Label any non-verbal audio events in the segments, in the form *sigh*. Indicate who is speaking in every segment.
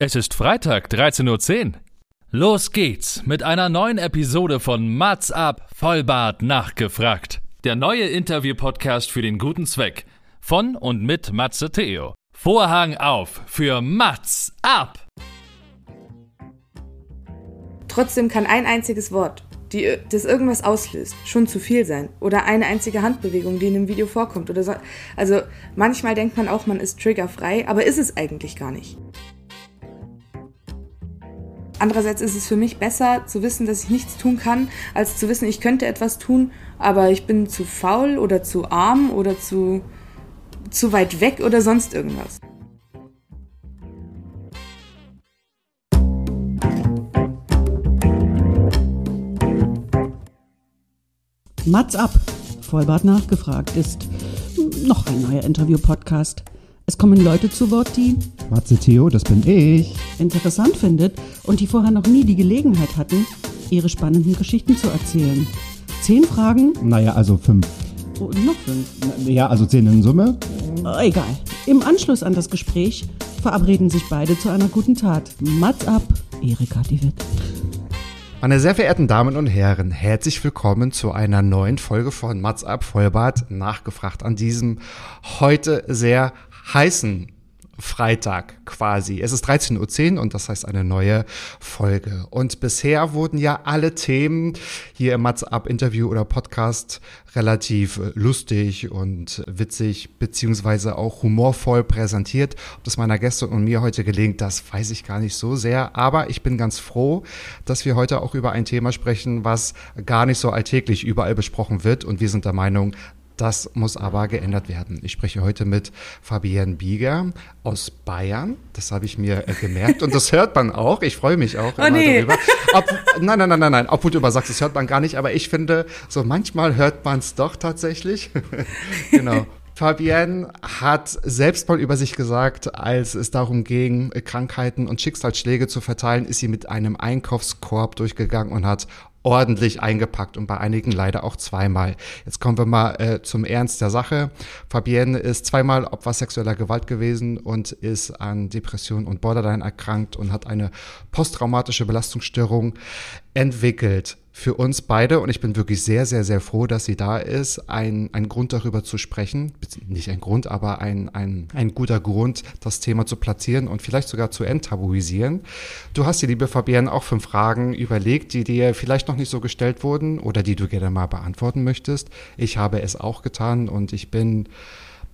Speaker 1: Es ist Freitag, 13.10 Uhr. Los geht's mit einer neuen Episode von Mats ab, Vollbart nachgefragt. Der neue Interview-Podcast für den guten Zweck. Von und mit Matze Theo. Vorhang auf für Mats ab!
Speaker 2: Trotzdem kann ein einziges Wort, die, das irgendwas auslöst, schon zu viel sein. Oder eine einzige Handbewegung, die in dem Video vorkommt. Oder so. Also manchmal denkt man auch, man ist triggerfrei, aber ist es eigentlich gar nicht. Andererseits ist es für mich besser zu wissen, dass ich nichts tun kann, als zu wissen, ich könnte etwas tun, aber ich bin zu faul oder zu arm oder zu, zu weit weg oder sonst irgendwas.
Speaker 3: Mats ab, Vollbart nachgefragt ist noch ein neuer Interview-Podcast. Es kommen Leute zu Wort, die
Speaker 4: Matze Theo, das bin ich.
Speaker 3: interessant findet und die vorher noch nie die Gelegenheit hatten, ihre spannenden Geschichten zu erzählen. Zehn Fragen?
Speaker 4: Naja, also fünf.
Speaker 3: Oh, noch fünf.
Speaker 4: Ja, also zehn in Summe.
Speaker 3: Oh, egal. Im Anschluss an das Gespräch verabreden sich beide zu einer guten Tat. Mats ab, Erika Diewit.
Speaker 4: Meine sehr verehrten Damen und Herren, herzlich willkommen zu einer neuen Folge von Mats ab Vollbart nachgefragt an diesem heute sehr heißen Freitag quasi. Es ist 13.10 Uhr und das heißt eine neue Folge. Und bisher wurden ja alle Themen hier im Mats Interview oder Podcast relativ lustig und witzig beziehungsweise auch humorvoll präsentiert. Ob das meiner Gäste und mir heute gelingt, das weiß ich gar nicht so sehr. Aber ich bin ganz froh, dass wir heute auch über ein Thema sprechen, was gar nicht so alltäglich überall besprochen wird. Und wir sind der Meinung, das muss aber geändert werden. Ich spreche heute mit Fabienne Bieger aus Bayern. Das habe ich mir äh, gemerkt und das hört man auch. Ich freue mich auch
Speaker 2: oh, immer nee. darüber.
Speaker 4: Ob, nein, nein, nein, nein, nein. Obwohl du immer sagst, das hört man gar nicht, aber ich finde, so manchmal hört man es doch tatsächlich. *laughs* genau. Fabienne hat selbst mal über sich gesagt, als es darum ging, Krankheiten und Schicksalsschläge zu verteilen, ist sie mit einem Einkaufskorb durchgegangen und hat ordentlich eingepackt und bei einigen leider auch zweimal. Jetzt kommen wir mal äh, zum Ernst der Sache. Fabienne ist zweimal Opfer sexueller Gewalt gewesen und ist an Depression und Borderline erkrankt und hat eine posttraumatische Belastungsstörung entwickelt für uns beide, und ich bin wirklich sehr, sehr, sehr froh, dass sie da ist, ein, ein Grund darüber zu sprechen. Nicht ein Grund, aber ein, ein, ein guter Grund, das Thema zu platzieren und vielleicht sogar zu enttabuisieren. Du hast dir, liebe Fabienne, auch fünf Fragen überlegt, die dir vielleicht noch nicht so gestellt wurden oder die du gerne mal beantworten möchtest. Ich habe es auch getan und ich bin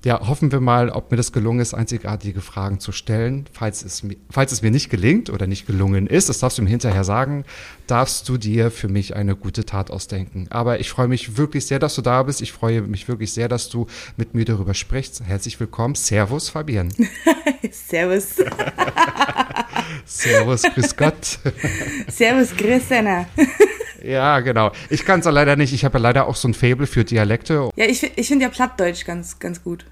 Speaker 4: ja, hoffen wir mal, ob mir das gelungen ist, einzigartige Fragen zu stellen. Falls es, falls es mir nicht gelingt oder nicht gelungen ist, das darfst du mir hinterher sagen, darfst du dir für mich eine gute Tat ausdenken. Aber ich freue mich wirklich sehr, dass du da bist. Ich freue mich wirklich sehr, dass du mit mir darüber sprichst. Herzlich willkommen. Servus, Fabian. *laughs*
Speaker 2: Servus. *laughs*
Speaker 4: Servus, grüß Gott. *laughs*
Speaker 2: Servus, grüß Anna.
Speaker 4: Ja, genau. Ich kann es leider nicht. Ich habe ja leider auch so ein Faible für Dialekte.
Speaker 2: Ja, ich, ich finde ja Plattdeutsch ganz, ganz gut.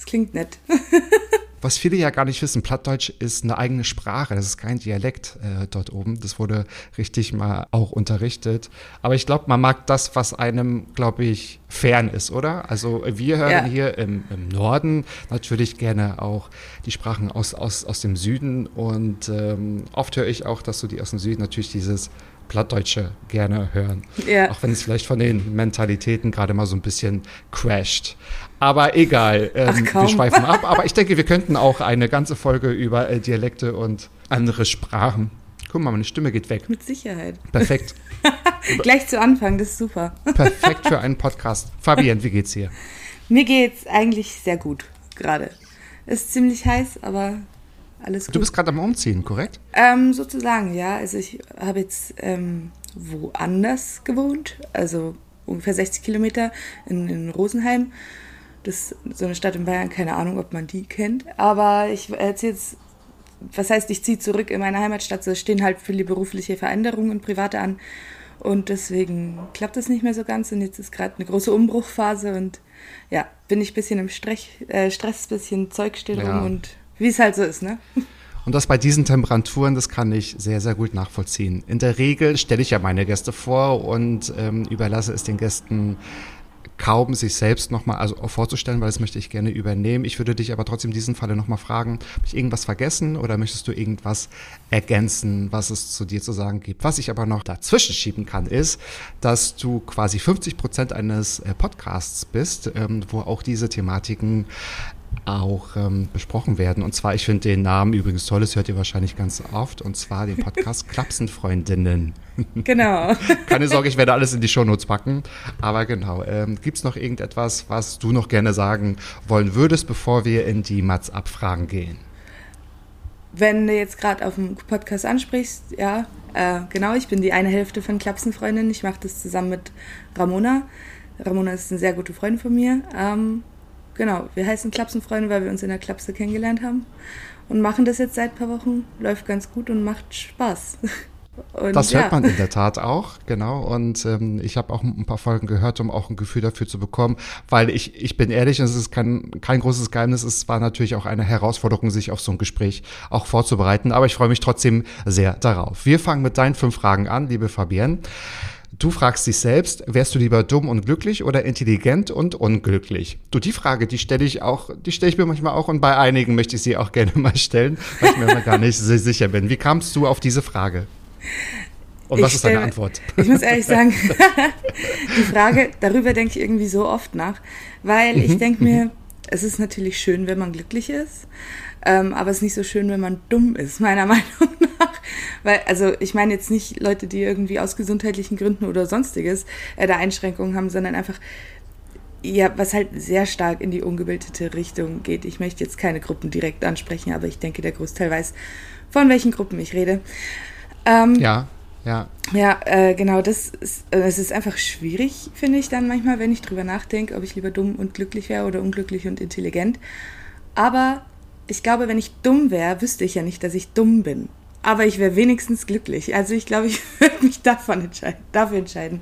Speaker 2: Das klingt nett. *laughs*
Speaker 4: Was viele ja gar nicht wissen, Plattdeutsch ist eine eigene Sprache, das ist kein Dialekt äh, dort oben. Das wurde richtig mal auch unterrichtet. Aber ich glaube, man mag das, was einem, glaube ich, fern ist, oder? Also wir hören ja. hier im, im, Norden natürlich gerne auch die Sprachen aus, aus, aus dem Süden. Und ähm, oft höre ich auch, dass so die aus dem Süden natürlich dieses Plattdeutsche gerne hören. Ja. Auch wenn es vielleicht von den Mentalitäten gerade mal so ein bisschen crasht. Aber egal, ähm, wir schweifen ab. Aber ich *laughs* denke, wir könnten auch eine ganze Folge über äh, Dialekte und andere Sprachen. Guck mal, meine Stimme geht weg.
Speaker 2: Mit Sicherheit.
Speaker 4: Perfekt. *laughs*
Speaker 2: Gleich zu Anfang, das ist super. *laughs*
Speaker 4: Perfekt für einen Podcast. Fabian, wie geht's dir?
Speaker 2: Mir geht's eigentlich sehr gut gerade. Ist ziemlich heiß, aber alles gut.
Speaker 4: Du bist gerade am Umziehen, korrekt?
Speaker 2: Ähm, sozusagen, ja. Also ich habe jetzt ähm, woanders gewohnt, also ungefähr 60 Kilometer in, in Rosenheim. Das ist so eine Stadt in Bayern, keine Ahnung, ob man die kennt. Aber ich erzähle jetzt, was heißt, ich ziehe zurück in meine Heimatstadt. So stehen halt viele berufliche Veränderungen und private an. Und deswegen klappt das nicht mehr so ganz. Und jetzt ist gerade eine große Umbruchphase und ja, bin ich ein bisschen im Strech, äh, Stress, bisschen Zeug steht ja. rum und wie es halt so ist, ne?
Speaker 4: Und das bei diesen Temperaturen, das kann ich sehr, sehr gut nachvollziehen. In der Regel stelle ich ja meine Gäste vor und ähm, überlasse es den Gästen kaum sich selbst nochmal also vorzustellen, weil das möchte ich gerne übernehmen. Ich würde dich aber trotzdem in diesem Falle nochmal fragen, habe ich irgendwas vergessen oder möchtest du irgendwas ergänzen, was es zu dir zu sagen gibt? Was ich aber noch dazwischen schieben kann, ist, dass du quasi 50 Prozent eines äh, Podcasts bist, ähm, wo auch diese Thematiken auch ähm, besprochen werden. Und zwar, ich finde den Namen übrigens toll, das hört ihr wahrscheinlich ganz oft, und zwar den Podcast *laughs* Klapsenfreundinnen.
Speaker 2: Genau. *laughs*
Speaker 4: Keine Sorge, ich werde alles in die Shownotes packen. Aber genau, ähm, gibt es noch irgendetwas, was du noch gerne sagen wollen würdest, bevor wir in die Mats-Abfragen gehen?
Speaker 2: Wenn du jetzt gerade auf dem Podcast ansprichst, ja, äh, genau, ich bin die eine Hälfte von Klapsenfreundin. Ich mache das zusammen mit Ramona. Ramona ist eine sehr gute Freundin von mir. Ähm, genau, wir heißen Klapsenfreunde, weil wir uns in der Klapse kennengelernt haben und machen das jetzt seit ein paar Wochen. Läuft ganz gut und macht Spaß. *laughs*
Speaker 4: Und das hört ja. man in der Tat auch, genau. Und ähm, ich habe auch ein paar Folgen gehört, um auch ein Gefühl dafür zu bekommen, weil ich, ich bin ehrlich, es ist kein, kein großes Geheimnis, es war natürlich auch eine Herausforderung, sich auf so ein Gespräch auch vorzubereiten, aber ich freue mich trotzdem sehr darauf. Wir fangen mit deinen fünf Fragen an, liebe Fabienne. Du fragst dich selbst, wärst du lieber dumm und glücklich oder intelligent und unglücklich? Du, die Frage, die stelle ich auch, die stelle ich mir manchmal auch und bei einigen möchte ich sie auch gerne mal stellen, weil ich mir immer gar nicht so sicher bin. Wie kamst du auf diese Frage? Und was ich ist deine Antwort? *laughs*
Speaker 2: Ich muss ehrlich sagen, *laughs* die Frage, darüber denke ich irgendwie so oft nach, weil ich mhm, denke mir, mhm. es ist natürlich schön, wenn man glücklich ist, ähm, aber es ist nicht so schön, wenn man dumm ist, meiner *laughs* Meinung nach. Weil, also ich meine jetzt nicht Leute, die irgendwie aus gesundheitlichen Gründen oder sonstiges äh, da Einschränkungen haben, sondern einfach, ja, was halt sehr stark in die ungebildete Richtung geht. Ich möchte jetzt keine Gruppen direkt ansprechen, aber ich denke, der Großteil weiß, von welchen Gruppen ich rede.
Speaker 4: Ähm, ja, ja.
Speaker 2: Ja, äh, genau, das ist, äh, es ist einfach schwierig, finde ich dann manchmal, wenn ich drüber nachdenke, ob ich lieber dumm und glücklich wäre oder unglücklich und intelligent. Aber ich glaube, wenn ich dumm wäre, wüsste ich ja nicht, dass ich dumm bin. Aber ich wäre wenigstens glücklich. Also ich glaube, *laughs* ich würde mich davon entscheiden, dafür entscheiden.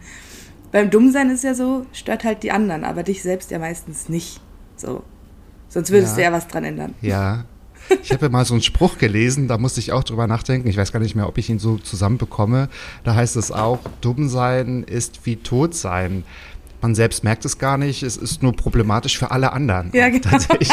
Speaker 2: Beim Dummsein ist ja so, stört halt die anderen, aber dich selbst ja meistens nicht. So. Sonst würdest ja. du ja was dran ändern.
Speaker 4: Ja. Ich habe ja mal so einen Spruch gelesen, da musste ich auch drüber nachdenken. Ich weiß gar nicht mehr, ob ich ihn so zusammenbekomme. Da heißt es auch, dumm sein ist wie tot sein man selbst merkt es gar nicht, es ist nur problematisch für alle anderen. Ja, genau. Tatsächlich.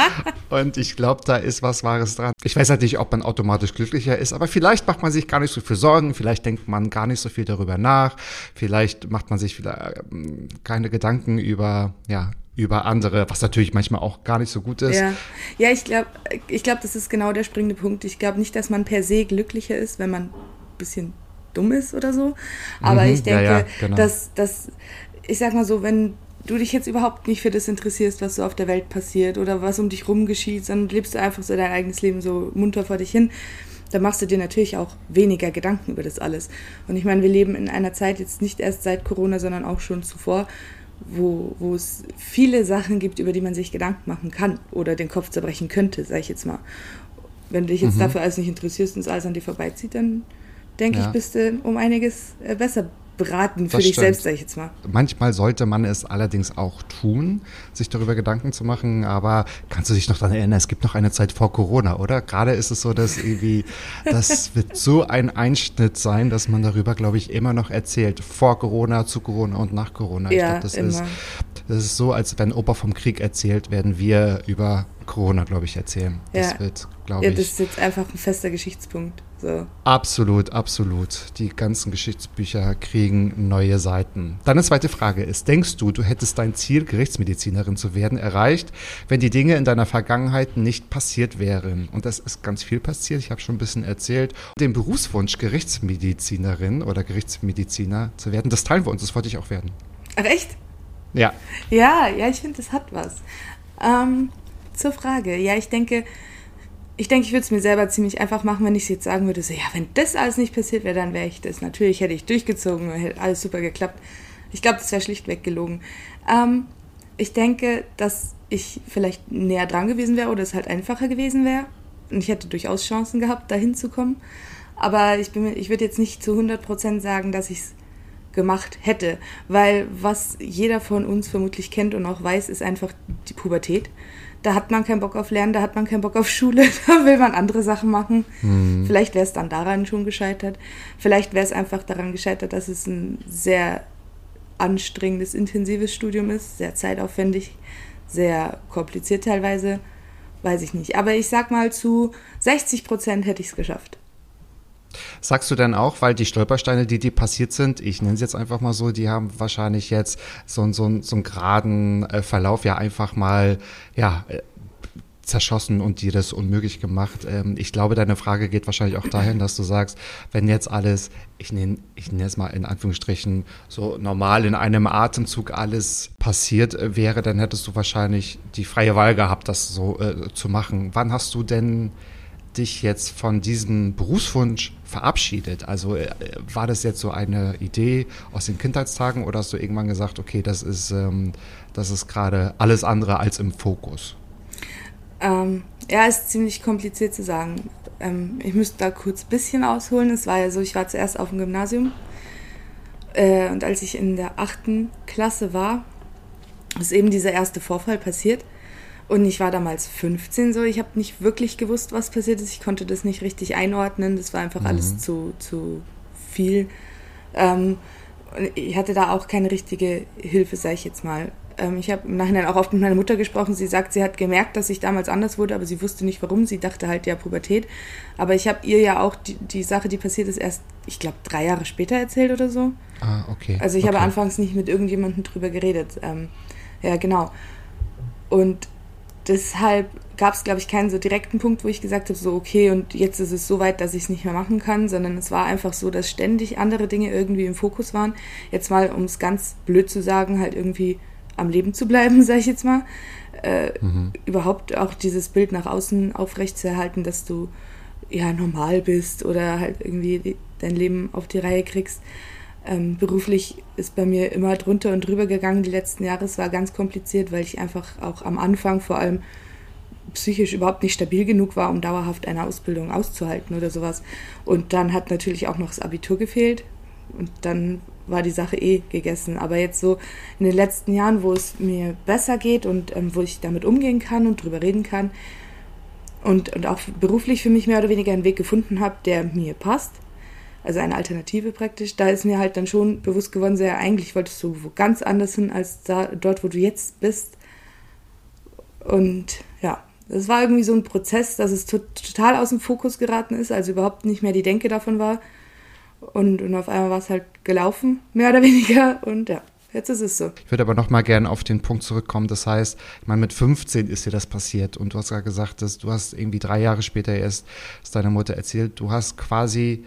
Speaker 4: *laughs* Und ich glaube, da ist was Wahres dran. Ich weiß halt nicht, ob man automatisch glücklicher ist, aber vielleicht macht man sich gar nicht so viel Sorgen, vielleicht denkt man gar nicht so viel darüber nach, vielleicht macht man sich ähm, keine Gedanken über, ja, über andere, was natürlich manchmal auch gar nicht so gut ist.
Speaker 2: Ja, ja ich glaube, ich glaub, das ist genau der springende Punkt. Ich glaube nicht, dass man per se glücklicher ist, wenn man ein bisschen dumm ist oder so. Aber mhm, ich denke, ja, ja, genau. dass, dass ich sag mal so, wenn du dich jetzt überhaupt nicht für das interessierst, was so auf der Welt passiert oder was um dich rum geschieht, sondern lebst du einfach so dein eigenes Leben so munter vor dich hin, dann machst du dir natürlich auch weniger Gedanken über das alles. Und ich meine, wir leben in einer Zeit jetzt nicht erst seit Corona, sondern auch schon zuvor, wo, wo es viele Sachen gibt, über die man sich Gedanken machen kann oder den Kopf zerbrechen könnte, sag ich jetzt mal. Wenn du dich jetzt mhm. dafür alles nicht interessierst und es alles an dir vorbeizieht, dann denke ja. ich, bist du um einiges äh, besser beraten für das dich stimmt. selbst, sag ich jetzt mal.
Speaker 4: Manchmal sollte man es allerdings auch tun, sich darüber Gedanken zu machen, aber kannst du dich noch daran erinnern, es gibt noch eine Zeit vor Corona, oder? Gerade ist es so, dass irgendwie, das *laughs* wird so ein Einschnitt sein, dass man darüber, glaube ich, immer noch erzählt. Vor Corona, zu Corona und nach Corona. Ich ja, glaube, das immer. ist, das ist so, als wenn Opa vom Krieg erzählt, werden wir über Corona, glaube ich, erzählen.
Speaker 2: Das ja. wird, glaube ich. Ja, das ist jetzt einfach ein fester Geschichtspunkt. So.
Speaker 4: Absolut, absolut. Die ganzen Geschichtsbücher kriegen neue Seiten. Deine zweite Frage ist, denkst du, du hättest dein Ziel, Gerichtsmedizinerin zu werden, erreicht, wenn die Dinge in deiner Vergangenheit nicht passiert wären? Und das ist ganz viel passiert, ich habe schon ein bisschen erzählt. Den Berufswunsch, Gerichtsmedizinerin oder Gerichtsmediziner zu werden, das teilen wir uns, das wollte ich auch werden.
Speaker 2: Ach echt?
Speaker 4: Ja.
Speaker 2: Ja, ja, ich finde, das hat was. Ähm, zur Frage. Ja, ich denke, ich denke, ich würde es mir selber ziemlich einfach machen, wenn ich es jetzt sagen würde, so, ja, wenn das alles nicht passiert wäre, dann wäre ich das. Natürlich hätte ich durchgezogen, hätte alles super geklappt. Ich glaube, das wäre schlichtweg gelogen. Ähm, ich denke, dass ich vielleicht näher dran gewesen wäre oder es halt einfacher gewesen wäre. Und ich hätte durchaus Chancen gehabt, dahin zu kommen. Aber ich, ich würde jetzt nicht zu 100% sagen, dass ich es gemacht hätte. Weil was jeder von uns vermutlich kennt und auch weiß, ist einfach die Pubertät da hat man keinen Bock auf Lernen, da hat man keinen Bock auf Schule, *laughs* da will man andere Sachen machen. Mhm. Vielleicht wäre es dann daran schon gescheitert. Vielleicht wäre es einfach daran gescheitert, dass es ein sehr anstrengendes, intensives Studium ist, sehr zeitaufwendig, sehr kompliziert teilweise, weiß ich nicht. Aber ich sag mal, zu 60 Prozent hätte ich es geschafft.
Speaker 4: Sagst du denn auch, weil die Stolpersteine, die dir passiert sind, ich nenne es jetzt einfach mal so, die haben wahrscheinlich jetzt so, so, so einen geraden äh, Verlauf ja einfach mal, ja, äh, zerschossen und dir das unmöglich gemacht. Ähm, ich glaube, deine Frage geht wahrscheinlich auch dahin, dass du sagst, wenn jetzt alles, ich nenne ich nenne es mal in Anführungsstrichen, so normal in einem Atemzug alles passiert äh, wäre, dann hättest du wahrscheinlich die freie Wahl gehabt, das so äh, zu machen. Wann hast du denn dich jetzt von diesem Berufswunsch verabschiedet? Also äh, war das jetzt so eine Idee aus den Kindheitstagen oder hast du irgendwann gesagt, okay, das ist, ähm, das ist gerade alles andere als im Fokus?
Speaker 2: Ähm, ja, ist ziemlich kompliziert zu sagen. Ähm, ich müsste da kurz ein bisschen ausholen. Es war ja so, ich war zuerst auf dem Gymnasium äh, und als ich in der achten Klasse war, ist eben dieser erste Vorfall passiert. Und ich war damals 15 so. Ich habe nicht wirklich gewusst, was passiert ist. Ich konnte das nicht richtig einordnen. Das war einfach mhm. alles zu, zu viel. Ähm, ich hatte da auch keine richtige Hilfe, sag ich jetzt mal. Ähm, ich habe im Nachhinein auch oft mit meiner Mutter gesprochen. Sie sagt, sie hat gemerkt, dass ich damals anders wurde, aber sie wusste nicht warum. Sie dachte halt, ja, Pubertät. Aber ich habe ihr ja auch die, die Sache, die passiert ist, erst, ich glaube, drei Jahre später erzählt oder so.
Speaker 4: Ah, okay.
Speaker 2: Also ich
Speaker 4: okay.
Speaker 2: habe anfangs nicht mit irgendjemandem drüber geredet. Ähm, ja, genau. Und deshalb gab es, glaube ich, keinen so direkten Punkt, wo ich gesagt habe, so okay, und jetzt ist es so weit, dass ich es nicht mehr machen kann, sondern es war einfach so, dass ständig andere Dinge irgendwie im Fokus waren. Jetzt mal, um es ganz blöd zu sagen, halt irgendwie am Leben zu bleiben, *laughs* sage ich jetzt mal. Äh, mhm. Überhaupt auch dieses Bild nach außen aufrechtzuerhalten, dass du ja normal bist oder halt irgendwie dein Leben auf die Reihe kriegst. Ähm, beruflich ist bei mir immer drunter und drüber gegangen die letzten Jahre. Es war ganz kompliziert, weil ich einfach auch am Anfang vor allem psychisch überhaupt nicht stabil genug war, um dauerhaft eine Ausbildung auszuhalten oder sowas. Und dann hat natürlich auch noch das Abitur gefehlt. Und dann war die Sache eh gegessen. Aber jetzt so in den letzten Jahren, wo es mir besser geht und ähm, wo ich damit umgehen kann und drüber reden kann und, und auch beruflich für mich mehr oder weniger einen Weg gefunden habe, der mir passt, also eine Alternative praktisch, da ist mir halt dann schon bewusst geworden, sehr eigentlich wolltest du wo ganz anders hin als da, dort, wo du jetzt bist. Und ja, das war irgendwie so ein Prozess, dass es total aus dem Fokus geraten ist, also überhaupt nicht mehr die Denke davon war. Und, und auf einmal war es halt gelaufen, mehr oder *laughs* weniger. Und ja, jetzt ist es so.
Speaker 4: Ich würde aber noch mal gerne auf den Punkt zurückkommen. Das heißt, ich meine, mit 15 ist dir das passiert. Und du hast ja gesagt, dass du hast irgendwie drei Jahre später erst deiner Mutter erzählt. Du hast quasi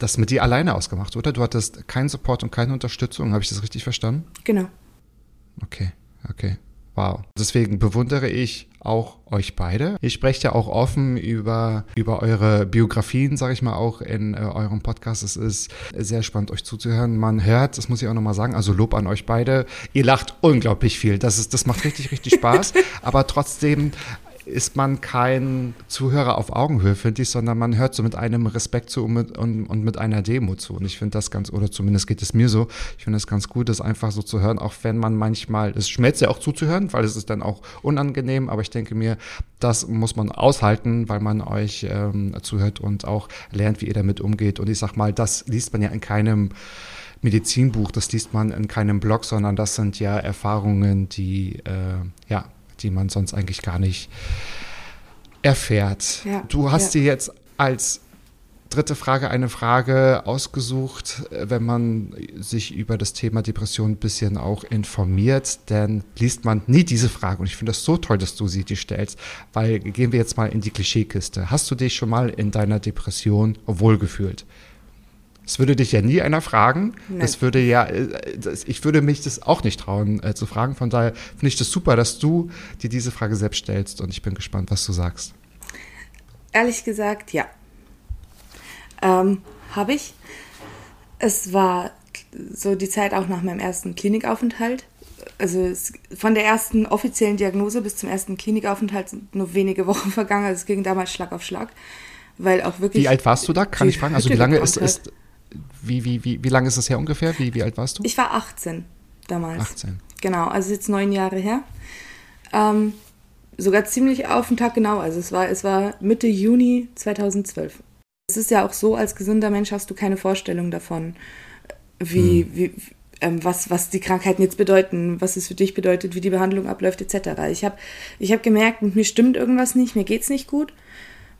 Speaker 4: das mit dir alleine ausgemacht, oder? Du hattest keinen Support und keine Unterstützung. Habe ich das richtig verstanden?
Speaker 2: Genau.
Speaker 4: Okay, okay. Wow. Deswegen bewundere ich auch euch beide. Ihr sprecht ja auch offen über, über eure Biografien, sage ich mal, auch in äh, eurem Podcast. Es ist sehr spannend, euch zuzuhören. Man hört, das muss ich auch nochmal sagen, also Lob an euch beide. Ihr lacht unglaublich viel. Das, ist, das macht richtig, richtig Spaß. *laughs* aber trotzdem ist man kein Zuhörer auf Augenhöhe, finde ich, sondern man hört so mit einem Respekt zu und mit, und, und mit einer Demo zu. Und ich finde das ganz, oder zumindest geht es mir so, ich finde es ganz gut, das einfach so zu hören, auch wenn man manchmal, es schmerzt ja auch zuzuhören, weil es ist dann auch unangenehm, aber ich denke mir, das muss man aushalten, weil man euch ähm, zuhört und auch lernt, wie ihr damit umgeht. Und ich sag mal, das liest man ja in keinem Medizinbuch, das liest man in keinem Blog, sondern das sind ja Erfahrungen, die äh, ja die man sonst eigentlich gar nicht erfährt. Ja, du hast ja. dir jetzt als dritte Frage eine Frage ausgesucht, wenn man sich über das Thema Depression ein bisschen auch informiert, denn liest man nie diese Frage. Und ich finde das so toll, dass du sie dir stellst, weil gehen wir jetzt mal in die Klischeekiste. Hast du dich schon mal in deiner Depression wohlgefühlt? Das würde dich ja nie einer fragen. Nein. Das würde ja, äh, ich würde mich das auch nicht trauen äh, zu fragen. Von daher finde ich das super, dass du dir diese Frage selbst stellst und ich bin gespannt, was du sagst.
Speaker 2: Ehrlich gesagt, ja. Ähm, Habe ich. Es war so die Zeit auch nach meinem ersten Klinikaufenthalt. Also es, von der ersten offiziellen Diagnose bis zum ersten Klinikaufenthalt sind nur wenige Wochen vergangen. Also es ging damals Schlag auf Schlag. Weil auch wirklich.
Speaker 4: Wie alt warst du da? Kann ich fragen? Also wie lange ist, ist, wie, wie, wie, wie lange ist das her ungefähr? Wie, wie alt warst du?
Speaker 2: Ich war 18 damals.
Speaker 4: 18.
Speaker 2: Genau, also jetzt neun Jahre her. Ähm, sogar ziemlich auf den Tag genau. Also es war, es war Mitte Juni 2012. Es ist ja auch so, als gesunder Mensch hast du keine Vorstellung davon, wie, hm. wie ähm, was, was die Krankheiten jetzt bedeuten, was es für dich bedeutet, wie die Behandlung abläuft, etc. Ich habe ich hab gemerkt, mit mir stimmt irgendwas nicht, mir geht's nicht gut.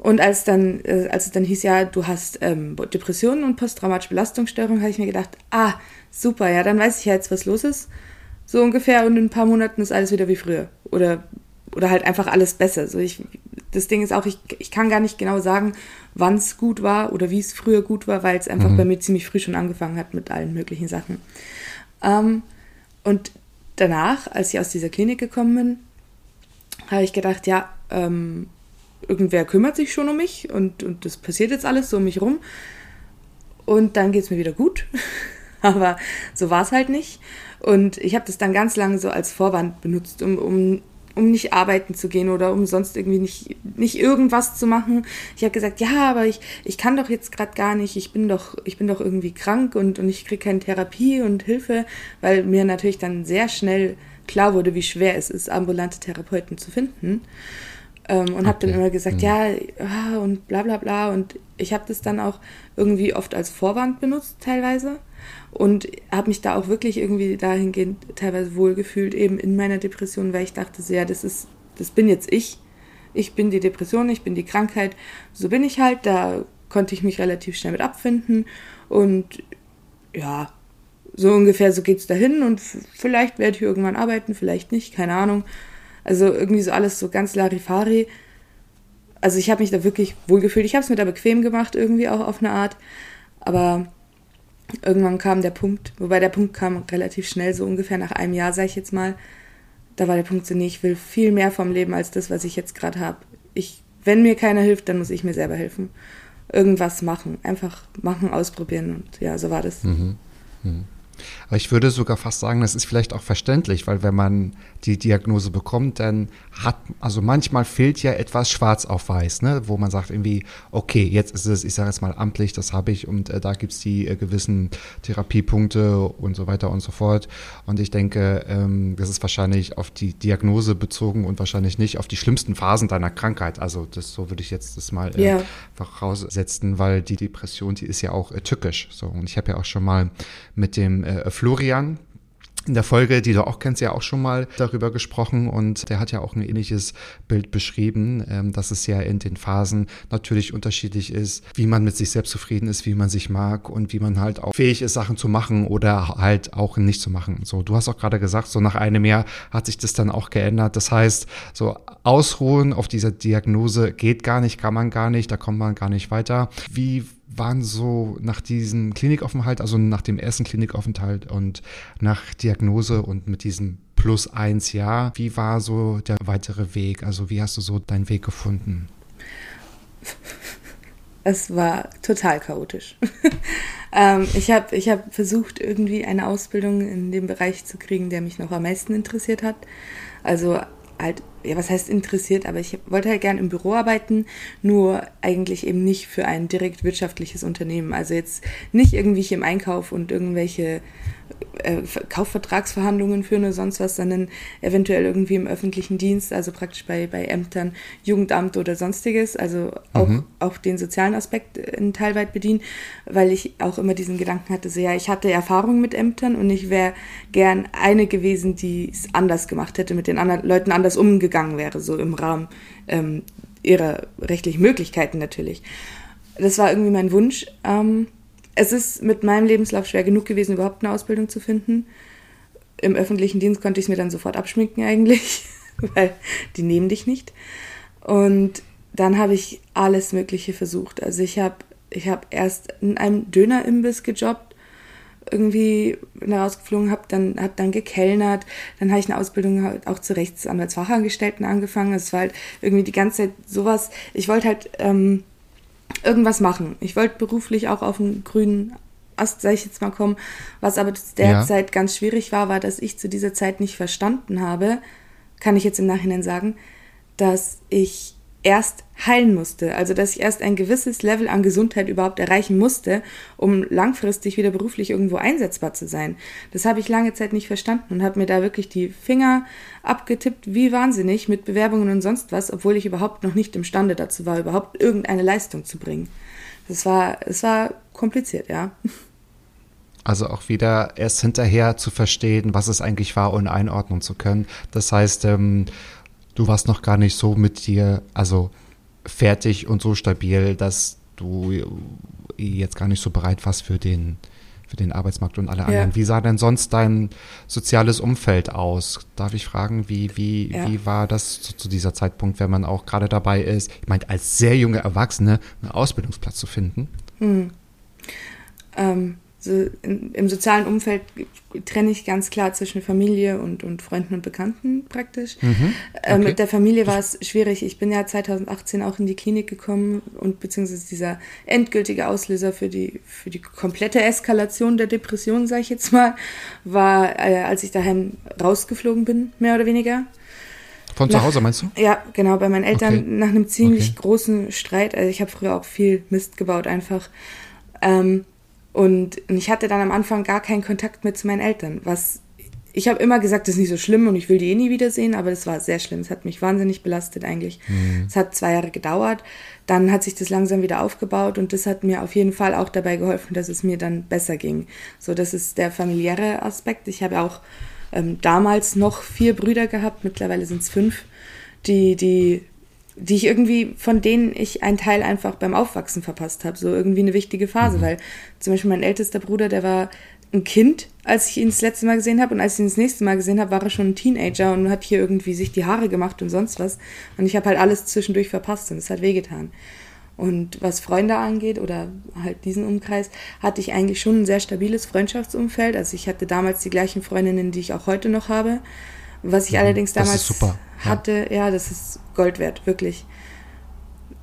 Speaker 2: Und als dann, äh, als es dann hieß, ja, du hast ähm, Depressionen und posttraumatische Belastungsstörung, habe ich mir gedacht, ah, super, ja, dann weiß ich ja jetzt, was los ist. So ungefähr und in ein paar Monaten ist alles wieder wie früher. Oder, oder halt einfach alles besser. So ich, das Ding ist auch, ich, ich kann gar nicht genau sagen, wann es gut war oder wie es früher gut war, weil es einfach mhm. bei mir ziemlich früh schon angefangen hat mit allen möglichen Sachen. Ähm, und danach, als ich aus dieser Klinik gekommen bin, habe ich gedacht, ja, ähm, irgendwer kümmert sich schon um mich und, und das passiert jetzt alles so um mich rum. Und dann geht es mir wieder gut. *laughs* Aber so war es halt nicht. Und ich habe das dann ganz lange so als Vorwand benutzt, um, um um nicht arbeiten zu gehen oder um sonst irgendwie nicht, nicht irgendwas zu machen. Ich habe gesagt, ja, aber ich, ich kann doch jetzt gerade gar nicht, ich bin doch, ich bin doch irgendwie krank und, und ich kriege keine Therapie und Hilfe, weil mir natürlich dann sehr schnell klar wurde, wie schwer es ist, ambulante Therapeuten zu finden. Ähm, und okay. habe dann immer gesagt, mhm. ja, ja, und bla bla bla. Und ich habe das dann auch irgendwie oft als Vorwand benutzt, teilweise und habe mich da auch wirklich irgendwie dahingehend teilweise wohlgefühlt, eben in meiner Depression, weil ich dachte so, ja, das ist, das bin jetzt ich. Ich bin die Depression, ich bin die Krankheit. So bin ich halt. Da konnte ich mich relativ schnell mit abfinden. Und ja, so ungefähr so geht's dahin. Und vielleicht werde ich irgendwann arbeiten, vielleicht nicht, keine Ahnung. Also irgendwie so alles so ganz Larifari. Also ich habe mich da wirklich wohlgefühlt. Ich habe es mir da bequem gemacht, irgendwie auch auf eine Art. Aber irgendwann kam der Punkt, wobei der Punkt kam relativ schnell, so ungefähr nach einem Jahr, sag ich jetzt mal. Da war der Punkt so, nee, ich will viel mehr vom Leben als das, was ich jetzt gerade habe. Ich, wenn mir keiner hilft, dann muss ich mir selber helfen. Irgendwas machen, einfach machen, ausprobieren und ja, so war das. Mhm.
Speaker 4: Mhm. Aber ich würde sogar fast sagen, das ist vielleicht auch verständlich, weil wenn man die Diagnose bekommt, dann hat, also manchmal fehlt ja etwas schwarz auf weiß, ne, wo man sagt irgendwie, okay, jetzt ist es, ich sage jetzt mal amtlich, das habe ich und äh, da gibt es die äh, gewissen Therapiepunkte und so weiter und so fort. Und ich denke, ähm, das ist wahrscheinlich auf die Diagnose bezogen und wahrscheinlich nicht auf die schlimmsten Phasen deiner Krankheit. Also das so würde ich jetzt das mal äh, ja. voraussetzen, weil die Depression, die ist ja auch äh, tückisch. So und ich habe ja auch schon mal mit dem äh, Florian in der Folge, die du auch kennst, ja auch schon mal darüber gesprochen und der hat ja auch ein ähnliches Bild beschrieben, ähm, dass es ja in den Phasen natürlich unterschiedlich ist, wie man mit sich selbst zufrieden ist, wie man sich mag und wie man halt auch fähig ist, Sachen zu machen oder halt auch nicht zu machen. So, du hast auch gerade gesagt, so nach einem Jahr hat sich das dann auch geändert. Das heißt, so ausruhen auf dieser Diagnose geht gar nicht, kann man gar nicht, da kommt man gar nicht weiter. Wie waren so nach diesem Klinikaufenthalt, also nach dem ersten Klinikaufenthalt und nach Diagnose und mit diesem plus eins Jahr, wie war so der weitere Weg? Also wie hast du so deinen Weg gefunden?
Speaker 2: Es war total chaotisch. *laughs* ähm, ich habe ich hab versucht, irgendwie eine Ausbildung in dem Bereich zu kriegen, der mich noch am meisten interessiert hat. Also halt, ja, was heißt interessiert, aber ich wollte halt gern im Büro arbeiten, nur eigentlich eben nicht für ein direkt wirtschaftliches Unternehmen. Also jetzt nicht irgendwie im Einkauf und irgendwelche äh, Kaufvertragsverhandlungen führen oder sonst was, sondern eventuell irgendwie im öffentlichen Dienst, also praktisch bei, bei Ämtern, Jugendamt oder sonstiges, also auch, mhm. auch den sozialen Aspekt in teilweit bedienen, weil ich auch immer diesen Gedanken hatte, so ja, ich hatte Erfahrung mit Ämtern und ich wäre gern eine gewesen, die es anders gemacht hätte, mit den anderen Leuten anders umgegangen wäre, so im Rahmen ähm, ihrer rechtlichen Möglichkeiten natürlich. Das war irgendwie mein Wunsch. Ähm, es ist mit meinem Lebenslauf schwer genug gewesen, überhaupt eine Ausbildung zu finden. Im öffentlichen Dienst konnte ich es mir dann sofort abschminken eigentlich, *laughs* weil die nehmen dich nicht. Und dann habe ich alles Mögliche versucht. Also ich habe ich hab erst in einem Dönerimbiss gejobbt, irgendwie bin rausgeflogen, habe dann, hab dann gekellnert, dann habe ich eine Ausbildung halt auch zur Rechtsanwaltsfachangestellten angefangen. Es war halt irgendwie die ganze Zeit sowas. Ich wollte halt ähm, irgendwas machen. Ich wollte beruflich auch auf einen grünen Ast, sag ich jetzt mal, kommen. Was aber derzeit ja. ganz schwierig war, war, dass ich zu dieser Zeit nicht verstanden habe, kann ich jetzt im Nachhinein sagen, dass ich erst heilen musste. Also dass ich erst ein gewisses Level an Gesundheit überhaupt erreichen musste, um langfristig wieder beruflich irgendwo einsetzbar zu sein. Das habe ich lange Zeit nicht verstanden und habe mir da wirklich die Finger abgetippt, wie wahnsinnig, mit Bewerbungen und sonst was, obwohl ich überhaupt noch nicht imstande dazu war, überhaupt irgendeine Leistung zu bringen. Das war, es war kompliziert, ja.
Speaker 4: Also auch wieder erst hinterher zu verstehen, was es eigentlich war und einordnen zu können. Das heißt, ähm, du warst noch gar nicht so mit dir, also fertig und so stabil, dass du jetzt gar nicht so bereit warst für den, für den Arbeitsmarkt und alle anderen. Ja. Wie sah denn sonst dein soziales Umfeld aus? Darf ich fragen, wie, wie, ja. wie war das zu, zu, dieser Zeitpunkt, wenn man auch gerade dabei ist, ich meine, als sehr junge Erwachsene einen Ausbildungsplatz zu finden? Hm.
Speaker 2: Ähm, so in, im sozialen Umfeld trenne ich ganz klar zwischen Familie und, und Freunden und Bekannten praktisch. Mhm, ähm, okay. äh, mit der Familie war es schwierig. Ich bin ja 2018 auch in die Klinik gekommen und beziehungsweise dieser endgültige Auslöser für die, für die komplette Eskalation der Depression, sage ich jetzt mal, war, äh, als ich daheim rausgeflogen bin, mehr oder weniger.
Speaker 4: Von nach, zu Hause meinst du?
Speaker 2: Ja, genau, bei meinen Eltern okay. nach einem ziemlich okay. großen Streit. Also ich habe früher auch viel Mist gebaut einfach. Ähm, und, ich hatte dann am Anfang gar keinen Kontakt mehr zu meinen Eltern, was ich habe immer gesagt, das ist nicht so schlimm und ich will die eh nie wiedersehen, aber das war sehr schlimm. Es hat mich wahnsinnig belastet eigentlich. Mhm. Es hat zwei Jahre gedauert. Dann hat sich das langsam wieder aufgebaut und das hat mir auf jeden Fall auch dabei geholfen, dass es mir dann besser ging. So, das ist der familiäre Aspekt. Ich habe auch ähm, damals noch vier Brüder gehabt, mittlerweile sind es fünf, die, die die ich irgendwie, von denen ich einen Teil einfach beim Aufwachsen verpasst habe. So irgendwie eine wichtige Phase, mhm. weil zum Beispiel mein ältester Bruder, der war ein Kind, als ich ihn das letzte Mal gesehen habe und als ich ihn das nächste Mal gesehen habe, war er schon ein Teenager und hat hier irgendwie sich die Haare gemacht und sonst was. Und ich habe halt alles zwischendurch verpasst und es hat wehgetan. Und was Freunde angeht oder halt diesen Umkreis, hatte ich eigentlich schon ein sehr stabiles Freundschaftsumfeld. Also ich hatte damals die gleichen Freundinnen, die ich auch heute noch habe. Was ich ja, allerdings damals hatte, ja, das ist Gold wert, wirklich.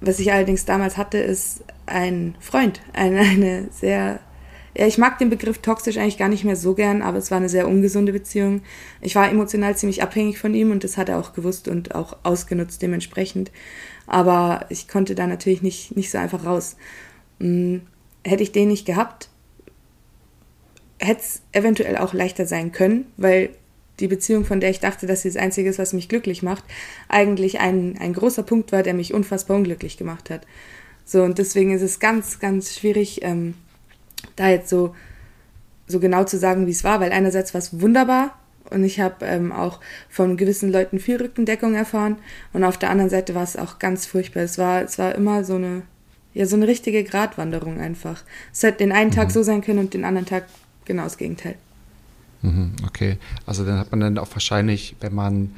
Speaker 2: Was ich allerdings damals hatte, ist ein Freund, eine, *laughs* eine sehr, ja, ich mag den Begriff toxisch eigentlich gar nicht mehr so gern, aber es war eine sehr ungesunde Beziehung. Ich war emotional ziemlich abhängig von ihm und das hat er auch gewusst und auch ausgenutzt dementsprechend. Aber ich konnte da natürlich nicht, nicht so einfach raus. Hm, hätte ich den nicht gehabt, hätte es eventuell auch leichter sein können, weil die Beziehung, von der ich dachte, dass sie das Einzige ist, was mich glücklich macht, eigentlich ein, ein großer Punkt war, der mich unfassbar unglücklich gemacht hat. So, und deswegen ist es ganz, ganz schwierig, ähm, da jetzt so, so genau zu sagen, wie es war, weil einerseits war es wunderbar und ich habe ähm, auch von gewissen Leuten viel Rückendeckung erfahren und auf der anderen Seite war es auch ganz furchtbar. Es war, es war immer so eine, ja, so eine richtige Gratwanderung einfach. Es hätte den einen Tag mhm. so sein können und den anderen Tag genau das Gegenteil.
Speaker 4: Mhm, okay, also dann hat man dann auch wahrscheinlich, wenn man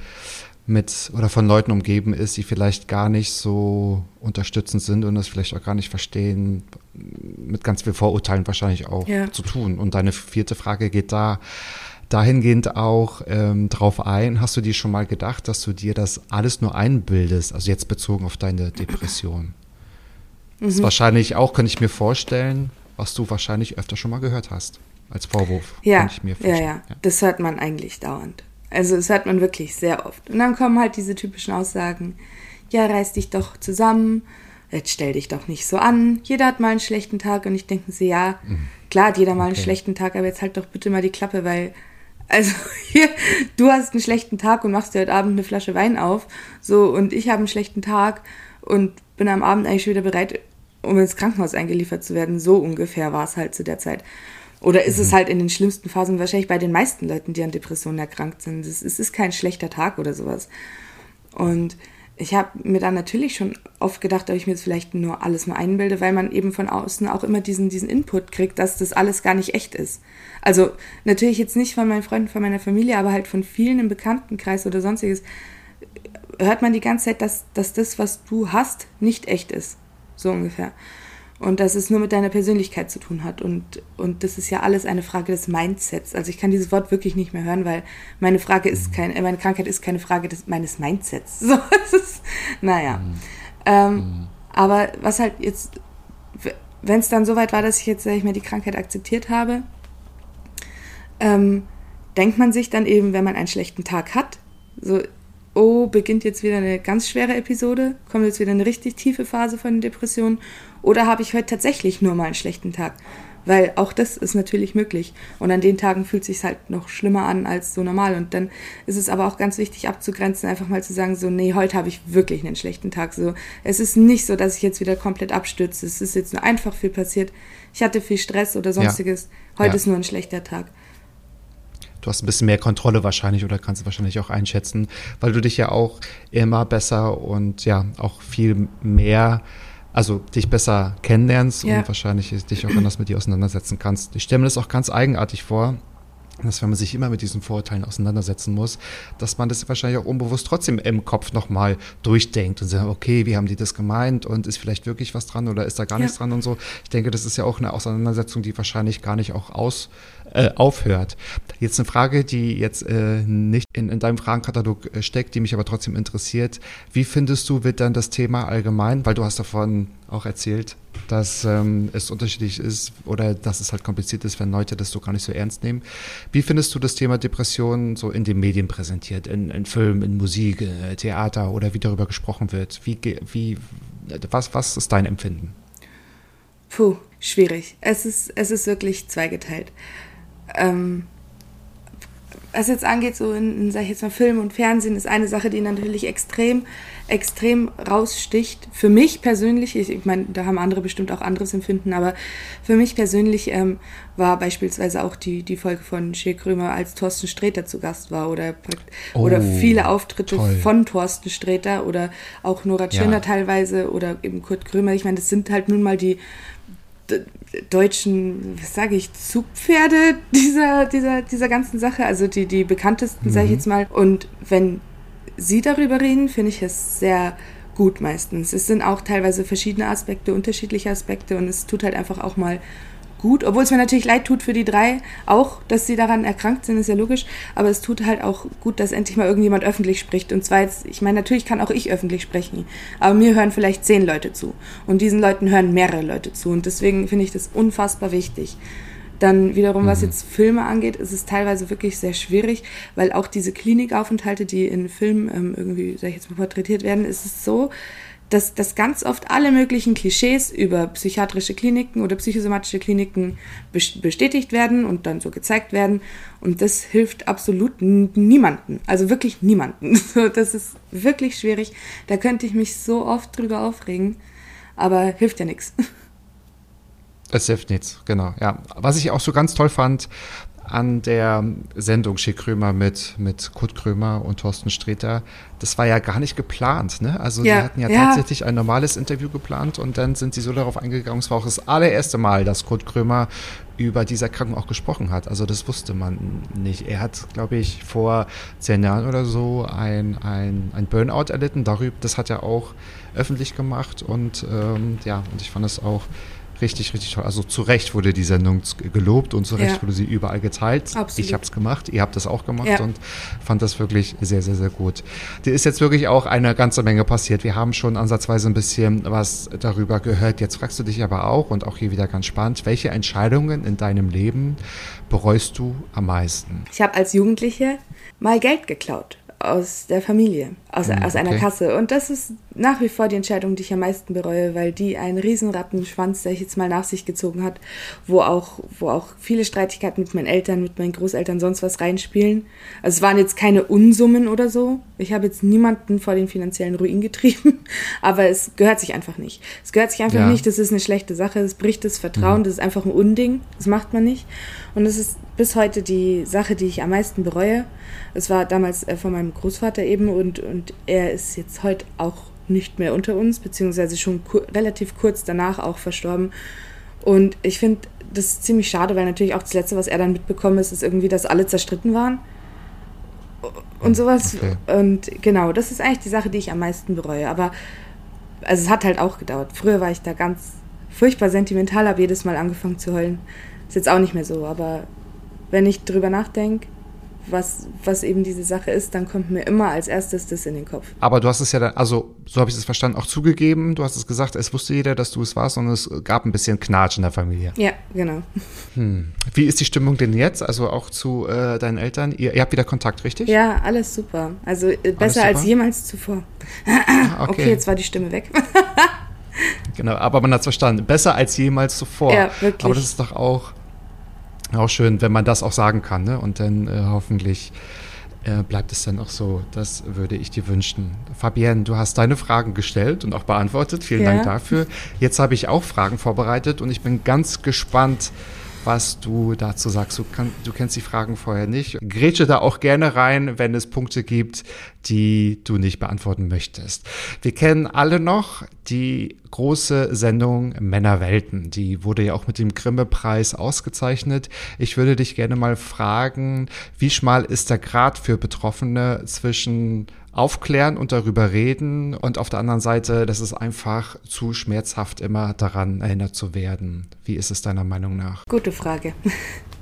Speaker 4: mit oder von Leuten umgeben ist, die vielleicht gar nicht so unterstützend sind und das vielleicht auch gar nicht verstehen, mit ganz viel Vorurteilen wahrscheinlich auch ja. zu tun. Und deine vierte Frage geht da dahingehend auch ähm, drauf ein. Hast du dir schon mal gedacht, dass du dir das alles nur einbildest, also jetzt bezogen auf deine Depression? Mhm. Das ist wahrscheinlich auch, könnte ich mir vorstellen, was du wahrscheinlich öfter schon mal gehört hast als Vorwurf.
Speaker 2: Ja, ich mir ja, ja, ja. Das hört man eigentlich dauernd. Also das hört man wirklich sehr oft. Und dann kommen halt diese typischen Aussagen, ja, reiß dich doch zusammen, jetzt stell dich doch nicht so an, jeder hat mal einen schlechten Tag und ich denke sie, ja, mhm. klar hat jeder mal okay. einen schlechten Tag, aber jetzt halt doch bitte mal die Klappe, weil, also *laughs* hier, du hast einen schlechten Tag und machst dir heute Abend eine Flasche Wein auf, so, und ich habe einen schlechten Tag und bin am Abend eigentlich schon wieder bereit, um ins Krankenhaus eingeliefert zu werden. So ungefähr war es halt zu der Zeit. Oder ist mhm. es halt in den schlimmsten Phasen wahrscheinlich bei den meisten Leuten, die an Depressionen erkrankt sind. Es ist kein schlechter Tag oder sowas. Und ich habe mir dann natürlich schon oft gedacht, ob ich mir das vielleicht nur alles nur einbilde, weil man eben von außen auch immer diesen, diesen Input kriegt, dass das alles gar nicht echt ist. Also natürlich jetzt nicht von meinen Freunden, von meiner Familie, aber halt von vielen im Bekanntenkreis oder sonstiges, hört man die ganze Zeit, dass, dass das, was du hast, nicht echt ist. So ungefähr und dass es nur mit deiner Persönlichkeit zu tun hat. Und, und das ist ja alles eine Frage des Mindsets. Also ich kann dieses Wort wirklich nicht mehr hören, weil meine Frage ist kein, äh, meine Krankheit ist keine Frage des, meines Mindsets. *laughs* So, es ist, naja. Mhm. Ähm, mhm. Aber was halt jetzt, wenn es dann so weit war, dass ich jetzt, sag ich mal, die Krankheit akzeptiert habe, ähm, denkt man sich dann eben, wenn man einen schlechten Tag hat, so, oh, beginnt jetzt wieder eine ganz schwere Episode, kommt jetzt wieder eine richtig tiefe Phase von Depression Oder habe ich heute tatsächlich nur mal einen schlechten Tag? Weil auch das ist natürlich möglich. Und an den Tagen fühlt es sich halt noch schlimmer an als so normal. Und dann ist es aber auch ganz wichtig abzugrenzen, einfach mal zu sagen, so, nee, heute habe ich wirklich einen schlechten Tag. So, es ist nicht so, dass ich jetzt wieder komplett abstürze. Es ist jetzt nur einfach viel passiert. Ich hatte viel Stress oder sonstiges. Ja. Heute ja. ist nur ein schlechter Tag
Speaker 4: du hast ein bisschen mehr Kontrolle wahrscheinlich oder kannst wahrscheinlich auch einschätzen, weil du dich ja auch immer besser und ja auch viel mehr also dich besser kennenlernst ja. und wahrscheinlich dich auch anders mit dir auseinandersetzen kannst. Ich stelle mir das auch ganz eigenartig vor, dass wenn man sich immer mit diesen Vorurteilen auseinandersetzen muss, dass man das wahrscheinlich auch unbewusst trotzdem im Kopf nochmal durchdenkt und sagt, okay, wie haben die das gemeint und ist vielleicht wirklich was dran oder ist da gar ja. nichts dran und so. Ich denke, das ist ja auch eine Auseinandersetzung, die wahrscheinlich gar nicht auch aus, äh, aufhört. Jetzt eine Frage, die jetzt äh, nicht in, in deinem Fragenkatalog äh, steckt, die mich aber trotzdem interessiert. Wie findest du, wird dann das Thema allgemein, weil du hast davon auch erzählt, dass ähm, es unterschiedlich ist oder dass es halt kompliziert ist, wenn Leute das so gar nicht so ernst nehmen. Wie findest du das Thema Depression so in den Medien präsentiert, in, in Film, in Musik, äh, Theater oder wie darüber gesprochen wird? Wie, wie, was, was ist dein Empfinden?
Speaker 2: Puh, schwierig. Es ist, es ist wirklich zweigeteilt. Ähm, was jetzt angeht, so in, in, sag ich jetzt mal, Film und Fernsehen, ist eine Sache, die natürlich extrem, extrem raussticht. Für mich persönlich, ich, ich meine, da haben andere bestimmt auch anderes Empfinden, aber für mich persönlich ähm, war beispielsweise auch die, die Folge von Shea Krömer, als Thorsten Sträter zu Gast war oder, oh, oder viele Auftritte toll. von Thorsten Sträter oder auch Nora Tschirner ja. teilweise oder eben Kurt Krömer. Ich meine, das sind halt nun mal die deutschen, was sage ich, Zugpferde *laughs* dieser, dieser, dieser ganzen Sache, also die, die bekanntesten, mhm. sage ich jetzt mal. Und wenn sie darüber reden, finde ich es sehr gut meistens. Es sind auch teilweise verschiedene Aspekte, unterschiedliche Aspekte und es tut halt einfach auch mal gut, obwohl es mir natürlich leid tut für die drei, auch, dass sie daran erkrankt sind, ist ja logisch, aber es tut halt auch gut, dass endlich mal irgendjemand öffentlich spricht. Und zwar jetzt, ich meine, natürlich kann auch ich öffentlich sprechen, aber mir hören vielleicht zehn Leute zu. Und diesen Leuten hören mehrere Leute zu. Und deswegen finde ich das unfassbar wichtig. Dann wiederum, was mhm. jetzt Filme angeht, ist es teilweise wirklich sehr schwierig, weil auch diese Klinikaufenthalte, die in Filmen ähm, irgendwie, sag ich jetzt mal, porträtiert werden, ist es so, dass, dass ganz oft alle möglichen Klischees über psychiatrische Kliniken oder psychosomatische Kliniken bestätigt werden und dann so gezeigt werden. Und das hilft absolut niemanden. Also wirklich niemanden. *laughs* Das ist wirklich schwierig. Da könnte ich mich so oft drüber aufregen. Aber hilft ja nichts. *laughs*
Speaker 4: Es hilft nichts, genau. Ja, was ich auch so ganz toll fand, an der Sendung Schick Krömer mit, mit Kurt Krömer und Thorsten Sträter, das war ja gar nicht geplant. Ne? Also ja. die hatten ja, ja, tatsächlich ein normales Interview geplant und dann sind sie so darauf eingegangen, es war auch das allererste Mal, dass Kurt Krömer über diese Erkrankung auch gesprochen hat. Also das wusste man nicht. Er hat, glaube ich, vor zehn Jahren oder so ein, ein, ein Burnout erlitten. Darüber, das hat er auch öffentlich gemacht und ähm, ja, und ich fand es auch Richtig, richtig toll. Also zu Recht wurde die Sendung gelobt und zu Recht ja. wurde sie überall geteilt. Absolut. Ich habe es gemacht, ihr habt es auch gemacht ja. und fand das wirklich sehr, sehr, sehr gut. Dir ist jetzt wirklich auch eine ganze Menge passiert. Wir haben schon ansatzweise ein bisschen was darüber gehört. Jetzt fragst du dich aber auch und auch hier wieder ganz spannend, welche Entscheidungen in deinem Leben bereust du am meisten?
Speaker 2: Ich habe als Jugendliche mal Geld geklaut aus der Familie, aus, mhm, aus einer Kasse. Und das ist nach wie vor die Entscheidung, die ich am meisten bereue, weil die einen Riesenrattenschwanz, der ich jetzt mal nach sich gezogen hat, wo auch, wo auch viele Streitigkeiten mit meinen Eltern, mit meinen Großeltern sonst was reinspielen. Also es waren jetzt keine Unsummen oder so. Ich habe jetzt niemanden vor den finanziellen Ruin getrieben, *laughs* aber es gehört sich einfach nicht. Es gehört sich einfach ja. nicht, das ist eine schlechte Sache, es bricht das Vertrauen, mhm. das ist einfach ein Unding, das macht man nicht. Und das ist bis heute die Sache, die ich am meisten bereue. Es war damals äh, von meinem Großvater eben und, und er ist jetzt heute auch nicht mehr unter uns, beziehungsweise schon kur relativ kurz danach auch verstorben. Und ich finde das ziemlich schade, weil natürlich auch das Letzte, was er dann mitbekommen ist, ist irgendwie, dass alle zerstritten waren. Und sowas. Okay. Und genau, das ist eigentlich die Sache, die ich am meisten bereue. Aber also es hat halt auch gedauert. Früher war ich da ganz furchtbar sentimental, habe jedes Mal angefangen zu heulen. Ist jetzt auch nicht mehr so, aber wenn ich drüber nachdenke, was, was eben diese Sache ist, dann kommt mir immer als erstes das in den Kopf.
Speaker 4: Aber du hast es ja dann, also so habe ich es verstanden, auch zugegeben. Du hast es gesagt, es wusste jeder, dass du es warst und es gab ein bisschen Knatsch in der Familie.
Speaker 2: Ja, genau.
Speaker 4: Hm. Wie ist die Stimmung denn jetzt? Also auch zu äh, deinen Eltern? Ihr, ihr, habt wieder Kontakt, richtig?
Speaker 2: Ja, alles super. Also äh, besser super? als jemals zuvor. Ah, okay. okay, jetzt war die Stimme weg. *laughs*
Speaker 4: genau, aber man hat es verstanden. Besser als jemals zuvor.
Speaker 2: Ja, wirklich.
Speaker 4: Aber das ist doch auch, auch schön, wenn man das auch sagen kann. Ne? Und dann äh, hoffentlich äh, bleibt es dann auch so. Das würde ich dir wünschen. Fabienne, du hast deine Fragen gestellt und auch beantwortet. Vielen
Speaker 2: Ja.
Speaker 4: Dank dafür. Jetzt habe ich auch Fragen vorbereitet und ich bin ganz gespannt, was du dazu sagst. Du, kann, du kennst die Fragen vorher nicht. Grätsche da auch gerne rein, wenn es Punkte gibt, die du nicht beantworten möchtest. Wir kennen alle noch die große Sendung Männerwelten. Die wurde ja auch mit dem Grimme-Preis ausgezeichnet. Ich würde dich gerne mal fragen, wie schmal ist der Grad für Betroffene zwischen aufklären und darüber reden und auf der anderen Seite, das ist einfach zu schmerzhaft immer daran erinnert zu werden. Wie ist es deiner Meinung nach?
Speaker 2: Gute Frage.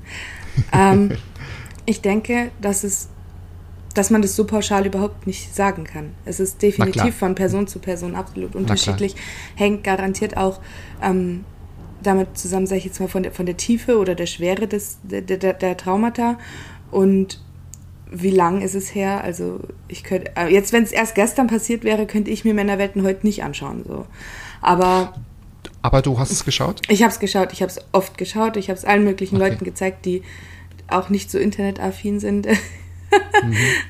Speaker 2: *laughs* ähm, ich denke, dass es dass man das so pauschal überhaupt nicht sagen kann. Es ist definitiv von Person zu Person absolut unterschiedlich. Hängt garantiert auch ähm, damit zusammen, sage ich jetzt mal, von der, von der Tiefe oder der Schwere des, der, der, der Traumata und wie lang ist es her? Also ich könnte äh, jetzt, wenn es erst gestern passiert wäre, könnte ich mir Männerwelten heute nicht anschauen. So, aber
Speaker 4: Aber du hast es geschaut?
Speaker 2: ich habe es geschaut, ich habe es oft geschaut, ich habe es allen möglichen
Speaker 4: Okay.
Speaker 2: Leuten gezeigt, die auch nicht so internetaffin sind. *laughs*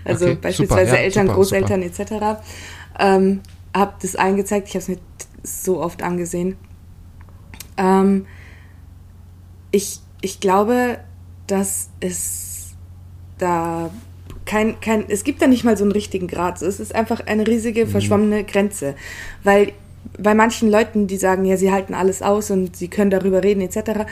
Speaker 2: also
Speaker 4: Okay,
Speaker 2: beispielsweise
Speaker 4: super, ja,
Speaker 2: Eltern,
Speaker 4: super,
Speaker 2: Großeltern etc. Ähm, habe das allen gezeigt, ich habe es mir so oft angesehen. Ähm, ich, ich glaube, dass es da kein, kein, es gibt da nicht mal so einen richtigen Grad. Es ist einfach eine riesige, verschwommene Grenze. Weil bei manchen Leuten, die sagen, ja, sie halten alles aus und sie können darüber reden, etc.,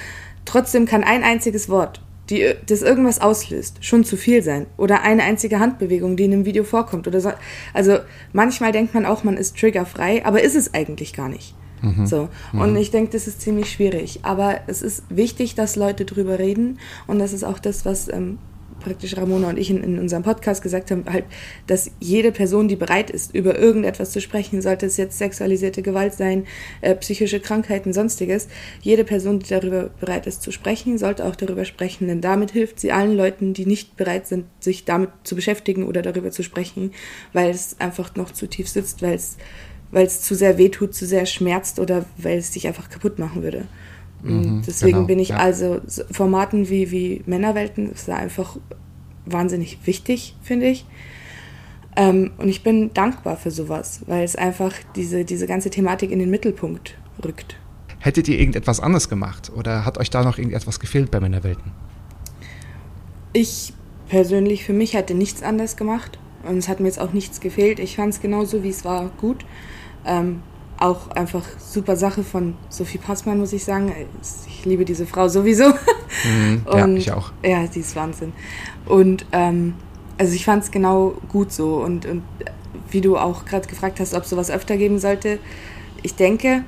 Speaker 2: trotzdem kann ein einziges Wort, die, das irgendwas auslöst, schon zu viel sein. Oder eine einzige Handbewegung, die in einem Video vorkommt. Oder so. Also manchmal denkt man auch, man ist triggerfrei, aber ist es eigentlich gar nicht. So. Und ich denke, das ist ziemlich schwierig. Aber es ist wichtig, dass Leute drüber reden. Und das ist auch das, was ähm, praktisch Ramona und ich in, in unserem Podcast gesagt haben, halt, dass jede Person, die bereit ist, über irgendetwas zu sprechen, sollte es jetzt sexualisierte Gewalt sein, äh, psychische Krankheiten, sonstiges, jede Person, die darüber bereit ist zu sprechen, sollte auch darüber sprechen, denn damit hilft sie allen Leuten, die nicht bereit sind, sich damit zu beschäftigen oder darüber zu sprechen, weil es einfach noch zu tief sitzt, weil es weil es zu sehr wehtut, zu sehr schmerzt oder weil es dich einfach kaputt machen würde. Und deswegen
Speaker 4: genau,
Speaker 2: bin ich
Speaker 4: ja.
Speaker 2: also so Formaten wie, wie Männerwelten ist da einfach wahnsinnig wichtig, finde ich. Ähm, und ich bin dankbar für sowas, weil es einfach diese, diese ganze Thematik in den Mittelpunkt rückt.
Speaker 4: Hättet ihr irgendetwas anderes gemacht oder hat euch da noch irgendetwas gefehlt bei Männerwelten?
Speaker 2: Ich persönlich für mich hätte nichts anders gemacht und es hat mir jetzt auch nichts gefehlt. Ich fand es genauso, wie es war, gut. Ähm, auch einfach super Sache von Sophie Passmann, muss ich sagen. Ich liebe diese Frau sowieso.
Speaker 4: ja,
Speaker 2: Und-
Speaker 4: ich auch.
Speaker 2: Ja, die ist Wahnsinn. Und ähm, also ich fand es genau gut so. Und, und wie du auch gerade gefragt hast, ob sowas öfter geben sollte, ich denke,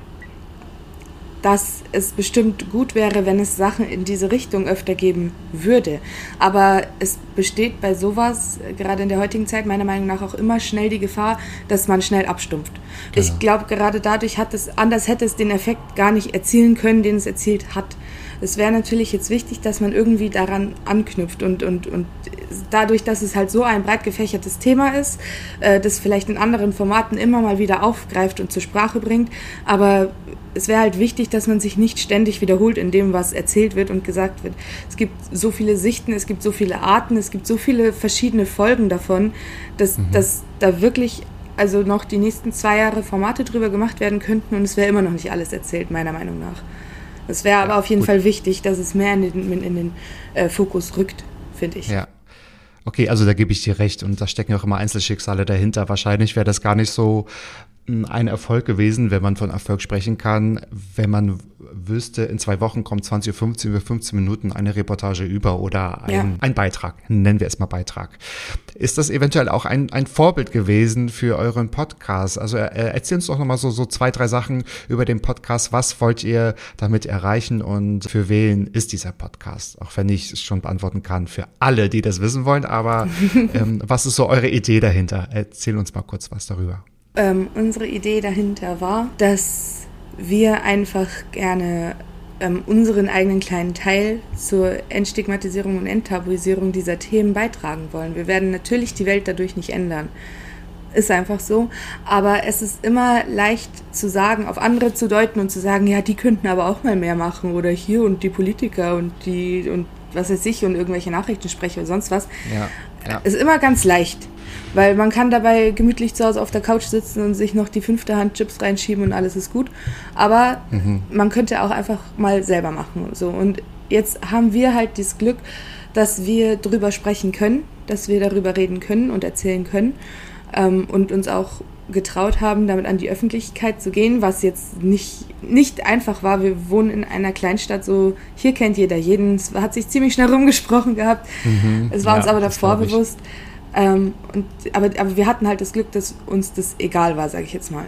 Speaker 2: dass es bestimmt gut wäre, wenn es Sachen in diese Richtung öfter geben würde. Aber es besteht bei sowas, äh, gerade in der heutigen Zeit, meiner Meinung nach auch immer schnell die Gefahr, dass man schnell abstumpft. Ich glaube, gerade dadurch hat es, anders hätte es den Effekt gar nicht erzielen können, den es erzielt hat. Es wäre natürlich jetzt wichtig, dass man irgendwie daran anknüpft und, und, und dadurch, dass es halt so ein breit gefächertes Thema ist, äh, das vielleicht in anderen Formaten immer mal wieder aufgreift und zur Sprache bringt, aber es wäre halt wichtig, dass man sich nicht ständig wiederholt in dem, was erzählt wird und gesagt wird. Es gibt so viele Sichten, es gibt so viele Arten, es gibt so viele verschiedene Folgen davon, dass, dass da wirklich also noch die nächsten zwei Jahre Formate drüber gemacht werden könnten und es wäre immer noch nicht alles erzählt, meiner Meinung nach. Es wäre aber auf jeden
Speaker 4: gut.
Speaker 2: Fall wichtig, dass es mehr in den, in den äh, Fokus rückt, finde ich.
Speaker 4: Ja. Okay, also da gebe ich dir recht und da stecken auch immer Einzelschicksale dahinter. Wahrscheinlich wäre das gar nicht so mh, ein Erfolg gewesen, wenn man von Erfolg sprechen kann, wenn man wüsste, in zwei Wochen kommt 20.15 Uhr, 15 Minuten eine Reportage über oder ein,
Speaker 2: Ja.
Speaker 4: ein Beitrag, nennen wir es mal Beitrag. Ist das eventuell auch ein, ein Vorbild gewesen für euren Podcast? Also äh, erzähl uns doch nochmal so, so zwei, drei Sachen über den Podcast. Was wollt ihr damit erreichen und für wen ist dieser Podcast? Auch wenn ich es schon beantworten kann, für alle, die das wissen wollen, aber *laughs* ähm, was ist so eure Idee dahinter? Erzähl uns mal kurz was darüber.
Speaker 2: Ähm, unsere Idee dahinter war, dass wir einfach gerne ähm, unseren eigenen kleinen Teil zur Entstigmatisierung und Enttabuisierung dieser Themen beitragen wollen. Wir werden natürlich die Welt dadurch nicht ändern. ist einfach so. Aber es ist immer leicht zu sagen, auf andere zu deuten und zu sagen, ja, die könnten aber auch mal mehr machen oder hier und die Politiker und die und was weiß ich und irgendwelche Nachrichtensprecher oder sonst was.
Speaker 4: Ja, ja.
Speaker 2: Ist immer ganz leicht. Weil man kann dabei gemütlich zu Hause auf der Couch sitzen und sich noch die fünfte Hand Chips reinschieben und alles ist gut. Aber mhm. man könnte auch einfach mal selber machen. So. Und jetzt haben wir halt dieses Glück, dass wir drüber sprechen können, dass wir darüber reden können und erzählen können ähm, und uns auch getraut haben, damit an die Öffentlichkeit zu gehen, was jetzt nicht, nicht einfach war. Wir wohnen in einer Kleinstadt, so hier kennt jeder jeden. Es hat sich ziemlich schnell rumgesprochen gehabt. Mhm, es war ja, uns aber davor bewusst. Ähm, und, aber, aber wir hatten halt das Glück, dass uns das egal war, sage ich jetzt mal.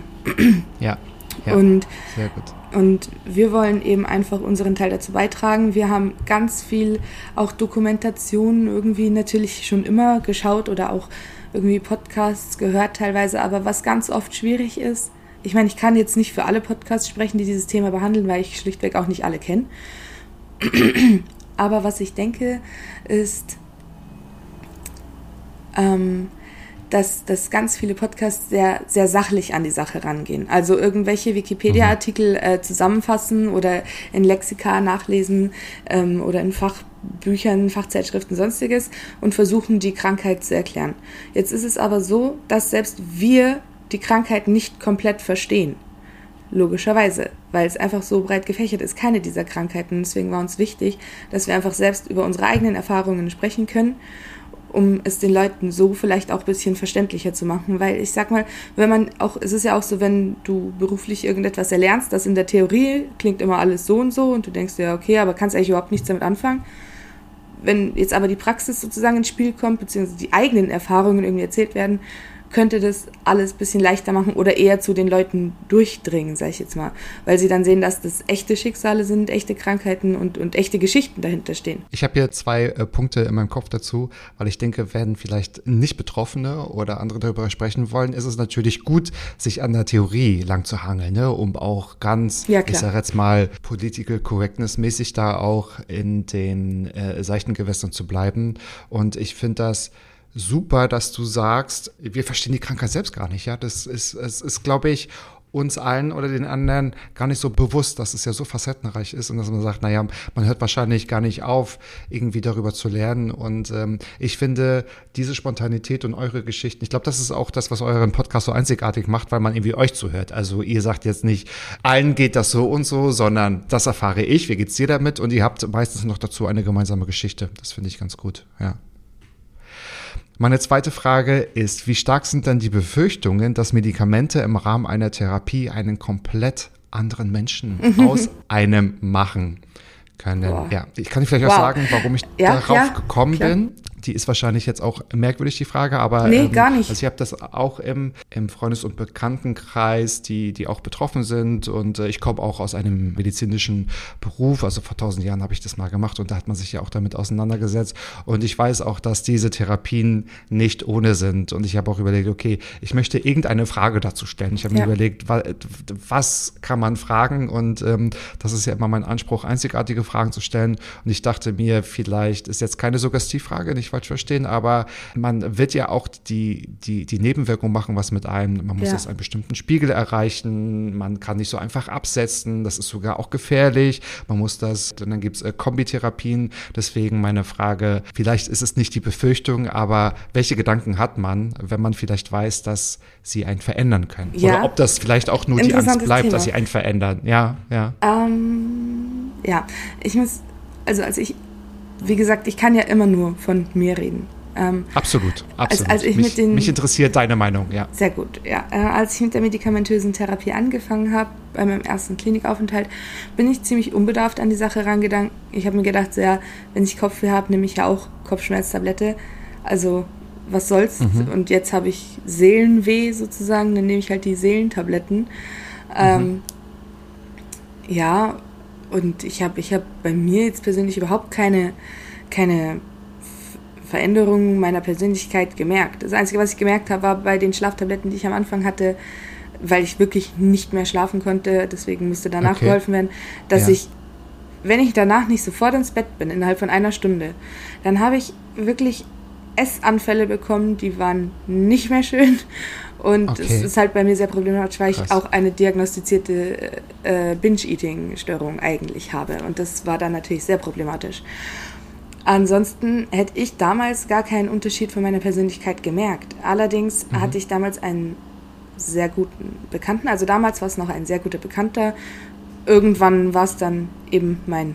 Speaker 4: Ja. ja
Speaker 2: und,
Speaker 4: sehr gut.
Speaker 2: Und wir wollen eben einfach unseren Teil dazu beitragen. Wir haben ganz viel auch Dokumentation irgendwie natürlich schon immer geschaut oder auch irgendwie Podcasts gehört teilweise, aber was ganz oft schwierig ist, ich meine, ich kann jetzt nicht für alle Podcasts sprechen, die dieses Thema behandeln, weil ich schlichtweg auch nicht alle kenne. *clears throat* aber was ich denke, ist, ähm, dass, dass ganz viele Podcasts sehr, sehr sachlich an die Sache rangehen. Also irgendwelche Wikipedia-Artikel äh, zusammenfassen oder in Lexika nachlesen ähm, oder in Fachbüchern, Fachzeitschriften, sonstiges und versuchen, die Krankheit zu erklären. Jetzt ist es aber so, dass selbst wir die Krankheit nicht komplett verstehen. Logischerweise, weil es einfach so breit gefächert ist, keine dieser Krankheiten. Deswegen war uns wichtig, dass wir einfach selbst über unsere eigenen Erfahrungen sprechen können um es den Leuten so vielleicht auch ein bisschen verständlicher zu machen. Weil ich sag mal, wenn man auch, es ist ja auch so, wenn du beruflich irgendetwas erlernst, das in der Theorie klingt immer alles so und so und du denkst dir, okay, aber kannst eigentlich überhaupt nichts damit anfangen. Wenn jetzt aber die Praxis sozusagen ins Spiel kommt, beziehungsweise die eigenen Erfahrungen irgendwie erzählt werden, könnte das alles ein bisschen leichter machen oder eher zu den Leuten durchdringen, sage ich jetzt mal. Weil sie dann sehen, dass das echte Schicksale sind, echte Krankheiten und, und echte Geschichten dahinter stehen.
Speaker 4: Ich habe hier zwei äh, Punkte in meinem Kopf dazu, weil ich denke, werden vielleicht nicht Betroffene oder andere darüber sprechen wollen, ist es natürlich gut, sich an der Theorie lang zu hangeln, ne? um auch ganz, ja, ich sage jetzt mal, political correctness mäßig da auch in den äh, seichten Gewässern zu bleiben. Und ich finde das super, dass du sagst, wir verstehen die Krankheit selbst gar nicht. Ja, das ist, es ist, glaube ich, uns allen oder den anderen gar nicht so bewusst, dass es ja so facettenreich ist und dass man sagt, naja, man hört wahrscheinlich gar nicht auf, irgendwie darüber zu lernen. Und ähm, ich finde diese Spontanität und eure Geschichten, ich glaube, das ist auch das, was euren Podcast so einzigartig macht, weil man irgendwie euch zuhört. Also ihr sagt jetzt nicht, allen geht das so und so, sondern das erfahre ich, wie geht's dir damit? Und ihr habt meistens noch dazu eine gemeinsame Geschichte. Das finde ich ganz gut, ja. Meine zweite Frage ist, wie stark sind denn die Befürchtungen, dass Medikamente im Rahmen einer Therapie einen komplett anderen Menschen aus einem machen können? Ja, ich kann vielleicht wow. auch sagen, warum ich ja, darauf ja, gekommen klar. bin die ist wahrscheinlich jetzt auch merkwürdig, die Frage, aber.
Speaker 2: Nee, ähm, gar nicht.
Speaker 4: Also ich habe das auch im, im Freundes- und Bekanntenkreis, die, die auch betroffen sind. Und äh, ich komme auch aus einem medizinischen Beruf. Also vor tausend Jahren habe ich das mal gemacht und da hat man sich ja auch damit auseinandergesetzt. Und ich weiß auch, dass diese Therapien nicht ohne sind. Und ich habe auch überlegt, okay, ich möchte irgendeine Frage dazu stellen. Ich habe ja. mir überlegt, was, was, kann man fragen? Und ähm, das ist ja immer mein Anspruch, einzigartige Fragen zu stellen. Und ich dachte mir, vielleicht ist jetzt keine Suggestivfrage, nicht falsch verstehen, aber man wird ja auch die, die, die Nebenwirkung machen, was mit einem. Man muss ja. jetzt einen bestimmten Spiegel erreichen, man kann nicht so einfach absetzen, das ist sogar auch gefährlich. Man muss das, dann gibt es äh, Kombitherapien. Deswegen meine Frage, vielleicht ist es nicht die Befürchtung, aber welche Gedanken hat man, wenn man vielleicht weiß, dass sie einen verändern können? Ja. Oder ob das vielleicht auch nur die Angst bleibt, Thema. dass sie einen verändern. Ja, ja.
Speaker 2: Ähm, ja, ich muss, also als ich wie gesagt, ich kann ja immer nur von mir reden.
Speaker 4: Ähm, absolut, absolut.
Speaker 2: Als, als ich mich, mit den,
Speaker 4: mich interessiert deine Meinung, ja.
Speaker 2: Sehr gut, ja. Äh, als ich mit der medikamentösen Therapie angefangen habe, bei meinem ersten Klinikaufenthalt, bin ich ziemlich unbedarft an die Sache rangegangen. Ich habe mir gedacht, so, ja, wenn ich Kopfweh habe, nehme ich ja auch Kopfschmerztablette. Also, was soll's? Mhm. Und jetzt habe ich Seelenweh sozusagen, dann nehme ich halt die Seelentabletten. Ähm, mhm. ja, und ich habe ich hab bei mir jetzt persönlich überhaupt keine, keine Veränderung meiner Persönlichkeit gemerkt. Das Einzige, was ich gemerkt habe, war bei den Schlaftabletten, die ich am Anfang hatte, weil ich wirklich nicht mehr schlafen konnte, deswegen musste danach okay. geholfen werden, dass ja. ich, wenn ich danach nicht sofort ins Bett bin, innerhalb von einer Stunde, dann habe ich wirklich Essanfälle bekommen, die waren nicht mehr schön. Und
Speaker 4: Okay.
Speaker 2: es ist halt bei mir sehr problematisch, weil
Speaker 4: Krass.
Speaker 2: ich auch eine diagnostizierte äh, Binge-Eating-Störung eigentlich habe. Und das war dann natürlich sehr problematisch. Ansonsten hätte ich damals gar keinen Unterschied von meiner Persönlichkeit gemerkt. Allerdings
Speaker 4: Mhm.
Speaker 2: hatte ich damals einen sehr guten Bekannten. Also damals war es noch ein sehr guter Bekannter. Irgendwann war es dann eben mein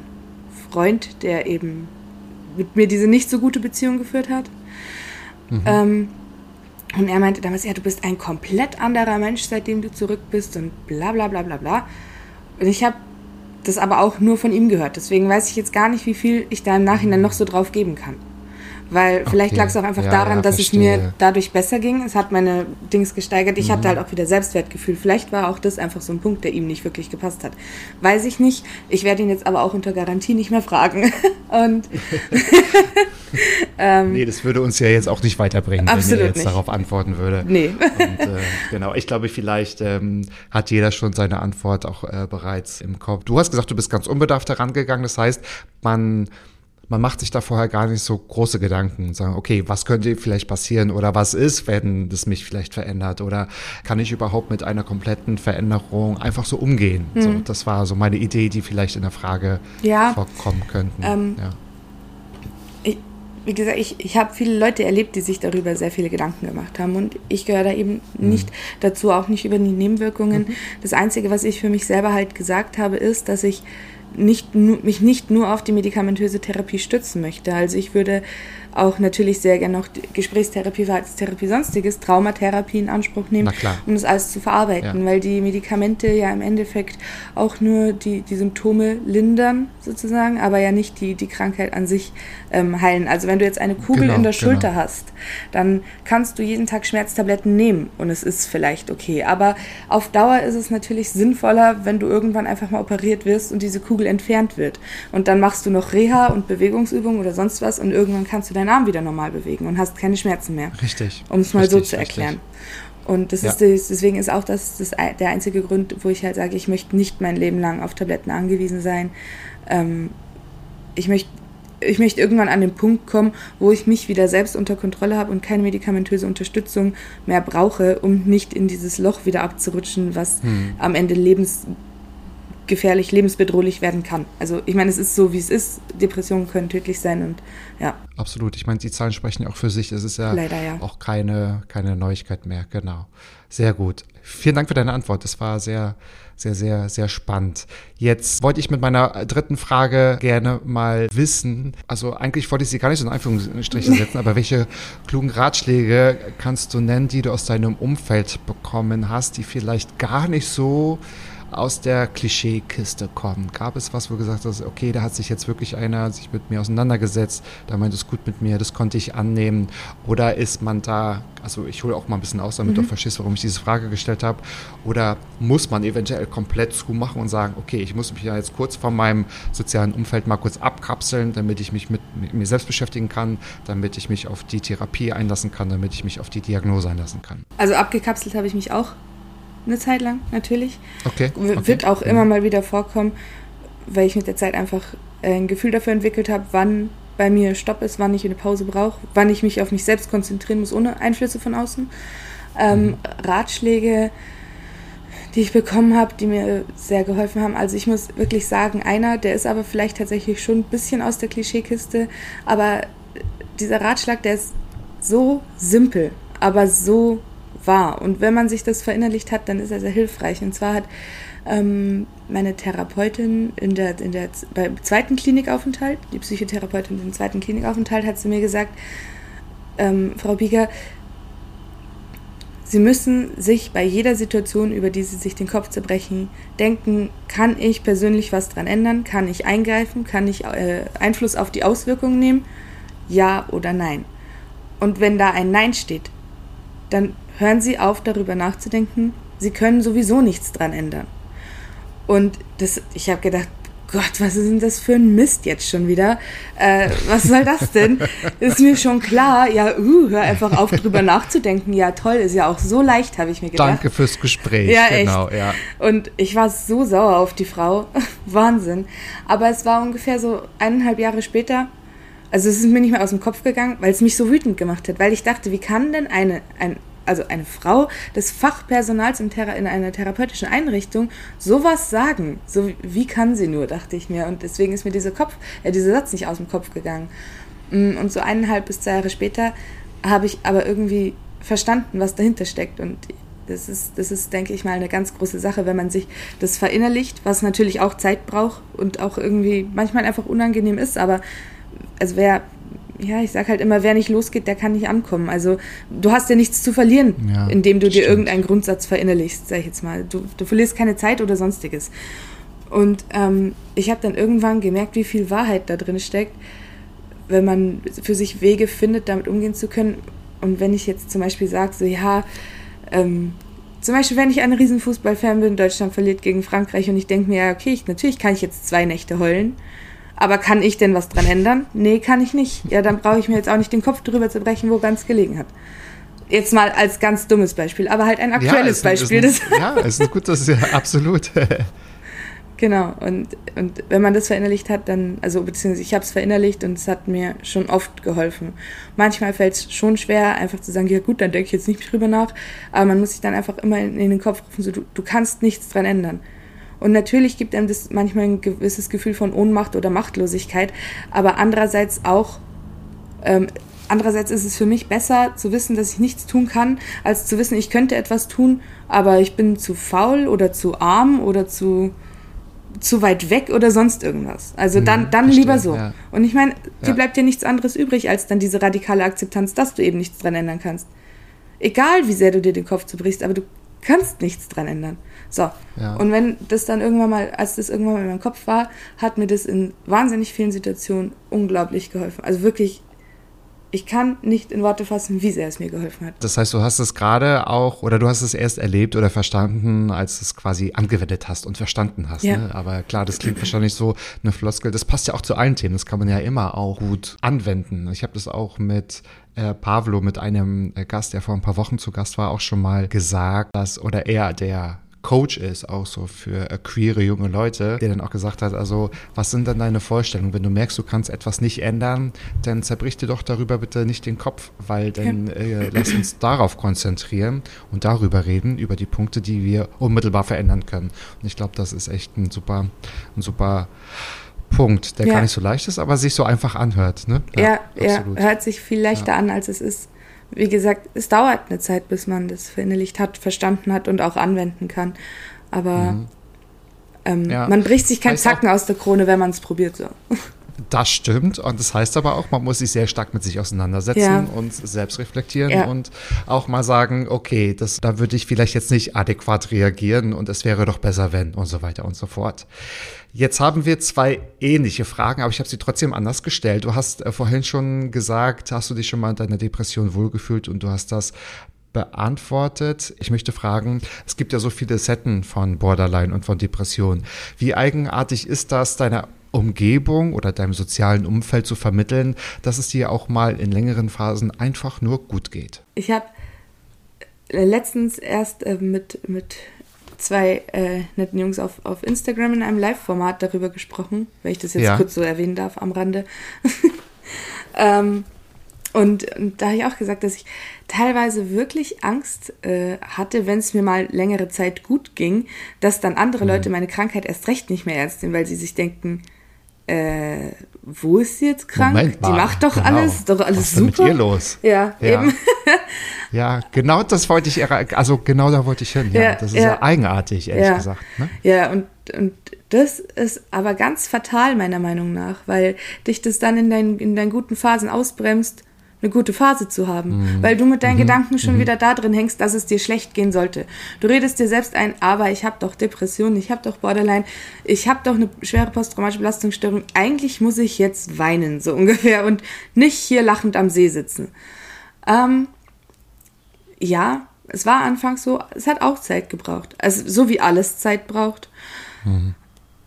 Speaker 2: Freund, der eben mit mir diese nicht so gute Beziehung geführt hat. Ähm, und er meinte damals, ja, du bist ein komplett anderer Mensch, seitdem du zurück bist und bla bla bla bla bla. Und ich habe das aber auch nur von ihm gehört. Deswegen weiß ich jetzt gar nicht, wie viel ich da im Nachhinein noch so drauf geben kann. Weil vielleicht
Speaker 4: Okay.
Speaker 2: lag es auch einfach
Speaker 4: Ja,
Speaker 2: daran,
Speaker 4: ja,
Speaker 2: dass es
Speaker 4: verstehe.
Speaker 2: mir dadurch besser ging. Es hat meine Dings gesteigert. Ich
Speaker 4: Mhm.
Speaker 2: hatte halt auch wieder Selbstwertgefühl. Vielleicht war auch das einfach so ein Punkt, der ihm nicht wirklich gepasst hat. Weiß ich nicht. Ich werde ihn jetzt aber auch unter Garantie nicht mehr fragen. *laughs* Und *laughs* *laughs*
Speaker 4: Nee, das würde uns ja jetzt auch nicht weiterbringen, wenn
Speaker 2: Ähm,
Speaker 4: er jetzt
Speaker 2: nicht.
Speaker 4: darauf antworten würde.
Speaker 2: nee.
Speaker 4: Und äh, genau, ich glaube, vielleicht ähm, hat jeder schon seine Antwort auch äh, bereits im Kopf. Du hast gesagt, du bist ganz unbedarft herangegangen. Das heißt, man, man macht sich da vorher gar nicht so große Gedanken. Sagen, okay, was könnte vielleicht passieren oder was ist, wenn das mich vielleicht verändert? Oder kann ich überhaupt mit einer kompletten Veränderung einfach so umgehen? So, das war so meine Idee, die vielleicht in der Frage
Speaker 2: Hm. Ja.
Speaker 4: vorkommen könnten.
Speaker 2: Ähm,
Speaker 4: ja.
Speaker 2: ich, wie gesagt, ich, ich habe viele Leute erlebt, die sich darüber sehr viele Gedanken gemacht haben. Und ich gehöre da eben nicht dazu, auch nicht über die Nebenwirkungen. Das Einzige, was ich für mich selber halt gesagt habe, ist, dass ich nicht, mich nicht nur auf die medikamentöse Therapie stützen möchte. Also ich würde auch natürlich sehr gerne noch Gesprächstherapie, Verhaltenstherapie, sonstiges, Traumatherapie in Anspruch nehmen, um das alles zu verarbeiten,
Speaker 4: Ja.
Speaker 2: weil die Medikamente ja im Endeffekt auch nur die, die Symptome lindern, sozusagen, aber ja nicht die, die Krankheit an sich ähm, heilen. Also wenn du jetzt eine Kugel
Speaker 4: Genau,
Speaker 2: in der
Speaker 4: genau.
Speaker 2: Schulter hast, dann kannst du jeden Tag Schmerztabletten nehmen und es ist vielleicht okay. Aber auf Dauer ist es natürlich sinnvoller, wenn du irgendwann einfach mal operiert wirst und diese Kugel entfernt wird. Und dann machst du noch Reha und Bewegungsübungen oder sonst was und irgendwann kannst du deinen Arm wieder normal bewegen und hast keine Schmerzen mehr
Speaker 4: Richtig.
Speaker 2: um es mal so
Speaker 4: Richtig,
Speaker 2: zu
Speaker 4: richtig.
Speaker 2: erklären. Und das
Speaker 4: Ja.
Speaker 2: ist das, deswegen ist auch das, das der einzige Grund, wo ich halt sage, ich möchte nicht mein Leben lang auf Tabletten angewiesen sein. Ähm, ich möchte ich möchte irgendwann an den Punkt kommen, wo ich mich wieder selbst unter Kontrolle habe und keine medikamentöse Unterstützung mehr brauche, um nicht in dieses Loch wieder abzurutschen, was
Speaker 4: Hm.
Speaker 2: am Ende lebensgefährlich, lebensbedrohlich werden kann. Also ich meine, es ist so, wie es ist. Depressionen können tödlich sein und ja,
Speaker 4: Absolut. Ich meine, die Zahlen sprechen ja auch für sich. Es ist ja,
Speaker 2: Leider, ja.
Speaker 4: auch keine, keine Neuigkeit mehr. Genau. Sehr gut. Vielen Dank für deine Antwort. Das war sehr, sehr, sehr, sehr spannend. Jetzt wollte ich mit meiner dritten Frage gerne mal wissen, also eigentlich wollte ich sie gar nicht so in Anführungsstriche *laughs* setzen, aber welche klugen Ratschläge kannst du nennen, die du aus deinem Umfeld bekommen hast, die vielleicht gar nicht so aus der Klischeekiste kommen? Gab es was, wo du gesagt hast, okay, da hat sich jetzt wirklich einer sich mit mir auseinandergesetzt, da meint es gut mit mir, das konnte ich annehmen? Oder ist man da, also ich hole auch mal ein bisschen aus, damit du auch verstehst, warum ich diese Frage gestellt habe, oder muss man eventuell komplett zumachen und sagen, okay, ich muss mich ja jetzt kurz von meinem sozialen Umfeld mal kurz abkapseln, damit ich mich mit mir selbst beschäftigen kann, damit ich mich auf die Therapie einlassen kann, damit ich mich auf die Diagnose einlassen kann.
Speaker 2: Also abgekapselt habe ich mich auch eine Zeit lang, natürlich.
Speaker 4: Okay. Okay.
Speaker 2: Wird auch immer mal wieder vorkommen, weil ich mit der Zeit einfach äh, ein Gefühl dafür entwickelt habe, wann bei mir Stopp ist, wann ich eine Pause brauche, wann ich mich auf mich selbst konzentrieren muss, ohne Einflüsse von außen. Ähm, Ratschläge, die ich bekommen habe, die mir sehr geholfen haben. Also ich muss wirklich sagen, einer, der ist aber vielleicht tatsächlich schon ein bisschen aus der Klischeekiste, aber dieser Ratschlag, der ist so simpel, aber so wahr. Und wenn man sich das verinnerlicht hat, dann ist er sehr hilfreich. Und zwar hat ähm, meine Therapeutin in der, in der, beim zweiten Klinikaufenthalt, die Psychotherapeutin im zweiten Klinikaufenthalt, hat zu mir gesagt, ähm, Frau Bieger, Sie müssen sich bei jeder Situation, über die Sie sich den Kopf zerbrechen, denken, kann ich persönlich was dran ändern? Kann ich eingreifen? Kann ich äh, Einfluss auf die Auswirkungen nehmen? Ja oder nein? Und wenn da ein Nein steht, dann hören Sie auf, darüber nachzudenken. Sie können sowieso nichts dran ändern. Und das, ich habe gedacht, Gott, was ist denn das für ein Mist jetzt schon wieder? Äh, was soll das denn? ist mir schon klar. Ja, uh, hör einfach auf, drüber nachzudenken. Ja, toll, ist ja auch so leicht, habe ich mir gedacht.
Speaker 4: Danke fürs Gespräch.
Speaker 2: Ja,
Speaker 4: genau,
Speaker 2: echt.
Speaker 4: ja.
Speaker 2: Und ich war so sauer auf die Frau. *laughs* Wahnsinn. Aber es war ungefähr so eineinhalb Jahre später, Also es ist mir nicht mehr aus dem Kopf gegangen, weil es mich so wütend gemacht hat, weil ich dachte, wie kann denn eine, ein, also eine Frau des Fachpersonals in, Thera in einer therapeutischen Einrichtung sowas sagen? So wie kann sie nur, dachte ich mir. Und deswegen ist mir dieser Kopf, äh, dieser Satz nicht aus dem Kopf gegangen. Mm, und so eineinhalb bis zwei Jahre später habe ich aber irgendwie verstanden, was dahinter steckt. Und das ist, das ist, denke ich mal, eine ganz große Sache, wenn man sich das verinnerlicht, was natürlich auch Zeit braucht und auch irgendwie manchmal einfach unangenehm ist. Aber also wer, ja, ich sag halt immer, wer nicht losgeht, der kann nicht ankommen. Also du hast ja nichts zu verlieren,
Speaker 4: Ja,
Speaker 2: indem du dir
Speaker 4: stimmt.
Speaker 2: irgendeinen Grundsatz verinnerlichst, sag ich jetzt mal. Du, du verlierst keine Zeit oder sonstiges. Und ähm, ich habe dann irgendwann gemerkt, wie viel Wahrheit da drin steckt, wenn man für sich Wege findet, damit umgehen zu können. Und wenn ich jetzt zum Beispiel sage, so ja, ähm, zum Beispiel, wenn ich ein Riesenfußballfan bin, Deutschland verliert gegen Frankreich und ich denke mir, ja, okay, ich, natürlich kann ich jetzt zwei Nächte heulen, aber kann ich denn was dran ändern? Nee, kann ich nicht. Ja, dann brauche ich mir jetzt auch nicht den Kopf drüber zu brechen, wo ganz gelegen hat. Jetzt mal als ganz dummes Beispiel, aber halt ein aktuelles
Speaker 4: ist ein-
Speaker 2: Beispiel.
Speaker 4: Ist
Speaker 2: das
Speaker 4: ein, ja, ist ein gutes, ja, absolut. *laughs*
Speaker 2: Genau, und, und wenn man das verinnerlicht hat, dann, also beziehungsweise ich habe es verinnerlicht und es hat mir schon oft geholfen. Manchmal fällt es schon schwer, einfach zu sagen, ja gut, dann denke ich jetzt nicht drüber nach, aber man muss sich dann einfach immer in, in den Kopf rufen, so, du, du kannst nichts dran ändern. Und natürlich gibt einem das manchmal ein gewisses Gefühl von Ohnmacht oder Machtlosigkeit, aber andererseits auch, ähm, andererseits ist es für mich besser zu wissen, dass ich nichts tun kann, als zu wissen, ich könnte etwas tun, aber ich bin zu faul oder zu arm oder zu zu weit weg oder sonst irgendwas. Also dann, dann
Speaker 4: verstehe,
Speaker 2: lieber so.
Speaker 4: ja.
Speaker 2: Und ich meine, dir
Speaker 4: Ja.
Speaker 2: bleibt dir nichts anderes übrig, als dann diese radikale Akzeptanz, dass du eben nichts dran ändern kannst. Egal, wie sehr du dir den Kopf zubrichst, aber du kannst nichts dran ändern. So.
Speaker 4: Ja.
Speaker 2: Und wenn das dann irgendwann mal, als das irgendwann mal in meinem Kopf war, hat mir das in wahnsinnig vielen Situationen unglaublich geholfen. Also wirklich, ich kann nicht in Worte fassen, wie sehr es mir geholfen hat.
Speaker 4: Das heißt, du hast es gerade auch, oder du hast es erst erlebt oder verstanden, als du es quasi angewendet hast und verstanden hast.
Speaker 2: Ja.
Speaker 4: Ne? Aber klar, das klingt wahrscheinlich so eine Floskel. Das passt ja auch zu allen Themen. Das kann man ja immer auch gut anwenden. Ich habe das auch mit äh, Pavlo, mit einem äh, Gast, der vor ein paar Wochen zu Gast war, auch schon mal gesagt, dass, oder er, der Coach ist, auch so für äh, queere junge Leute, der dann auch gesagt hat, also was sind denn deine Vorstellungen? Wenn du merkst, du kannst etwas nicht ändern, dann zerbrich dir doch darüber bitte nicht den Kopf, weil dann äh, lass uns darauf konzentrieren und darüber reden, über die Punkte, die wir unmittelbar verändern können. Und ich glaube, das ist echt ein super, ein super Punkt, der
Speaker 2: Ja.
Speaker 4: gar nicht so leicht ist, aber sich so einfach anhört. Ne?
Speaker 2: Ja, ja,
Speaker 4: absolut.
Speaker 2: hört sich viel leichter an, als es ist. Wie gesagt, es dauert eine Zeit, bis man das verinnerlicht hat, verstanden hat und auch anwenden kann. Aber ähm,
Speaker 4: Mhm. Ja.
Speaker 2: man bricht sich kein
Speaker 4: Heißt auch-
Speaker 2: Zacken aus der Krone, wenn man es probiert. So. *laughs*
Speaker 4: Das stimmt und das heißt aber auch, man muss sich sehr stark mit sich auseinandersetzen
Speaker 2: Ja.
Speaker 4: und selbst reflektieren
Speaker 2: Ja.
Speaker 4: und auch mal sagen, okay, das, da würde ich vielleicht jetzt nicht adäquat reagieren und es wäre doch besser, wenn und so weiter und so fort. Jetzt haben wir zwei ähnliche Fragen, aber ich habe sie trotzdem anders gestellt. Du hast äh, vorhin schon gesagt, hast du dich schon mal in deiner Depression wohlgefühlt und du hast das beantwortet. Ich möchte fragen, es gibt ja so viele Setten von Borderline und von Depression. Wie eigenartig ist das, deiner Umgebung oder deinem sozialen Umfeld zu vermitteln, dass es dir auch mal in längeren Phasen einfach nur gut geht?
Speaker 2: Ich habe letztens erst äh, mit, mit zwei äh, netten Jungs auf, auf Instagram in einem Live-Format darüber gesprochen, wenn ich das jetzt
Speaker 4: Ja.
Speaker 2: kurz so erwähnen darf am Rande. *laughs* ähm, und, und da habe ich auch gesagt, dass ich teilweise wirklich Angst äh, hatte, wenn es mir mal längere Zeit gut ging, dass dann andere
Speaker 4: Mhm.
Speaker 2: Leute meine Krankheit erst recht nicht mehr ernst nehmen, weil sie sich denken, äh, wo ist sie jetzt krank?
Speaker 4: Moment
Speaker 2: Die macht doch
Speaker 4: genau.
Speaker 2: alles, doch alles
Speaker 4: Was ist denn
Speaker 2: super.
Speaker 4: mit ihr los?
Speaker 2: Ja,
Speaker 4: Ja.
Speaker 2: eben.
Speaker 4: Ja, genau das wollte ich, also genau da wollte ich hin. Ja,
Speaker 2: Ja,
Speaker 4: das ist ja,
Speaker 2: ja.
Speaker 4: eigenartig, ehrlich
Speaker 2: Ja.
Speaker 4: gesagt. Ne?
Speaker 2: Ja, und, und das ist aber ganz fatal, meiner Meinung nach, weil dich das dann in, dein, in deinen guten Phasen ausbremst, eine gute Phase zu haben.
Speaker 4: Mhm.
Speaker 2: Weil du mit deinen Gedanken schon wieder da drin hängst, dass es dir schlecht gehen sollte. Du redest dir selbst ein, aber ich habe doch Depressionen, ich habe doch Borderline, ich habe doch eine schwere posttraumatische Belastungsstörung. Eigentlich muss ich jetzt weinen, so *laughs* ungefähr, und nicht hier lachend am See sitzen. Ähm, ja, es war anfangs so, es hat auch Zeit gebraucht. Also so wie alles Zeit braucht.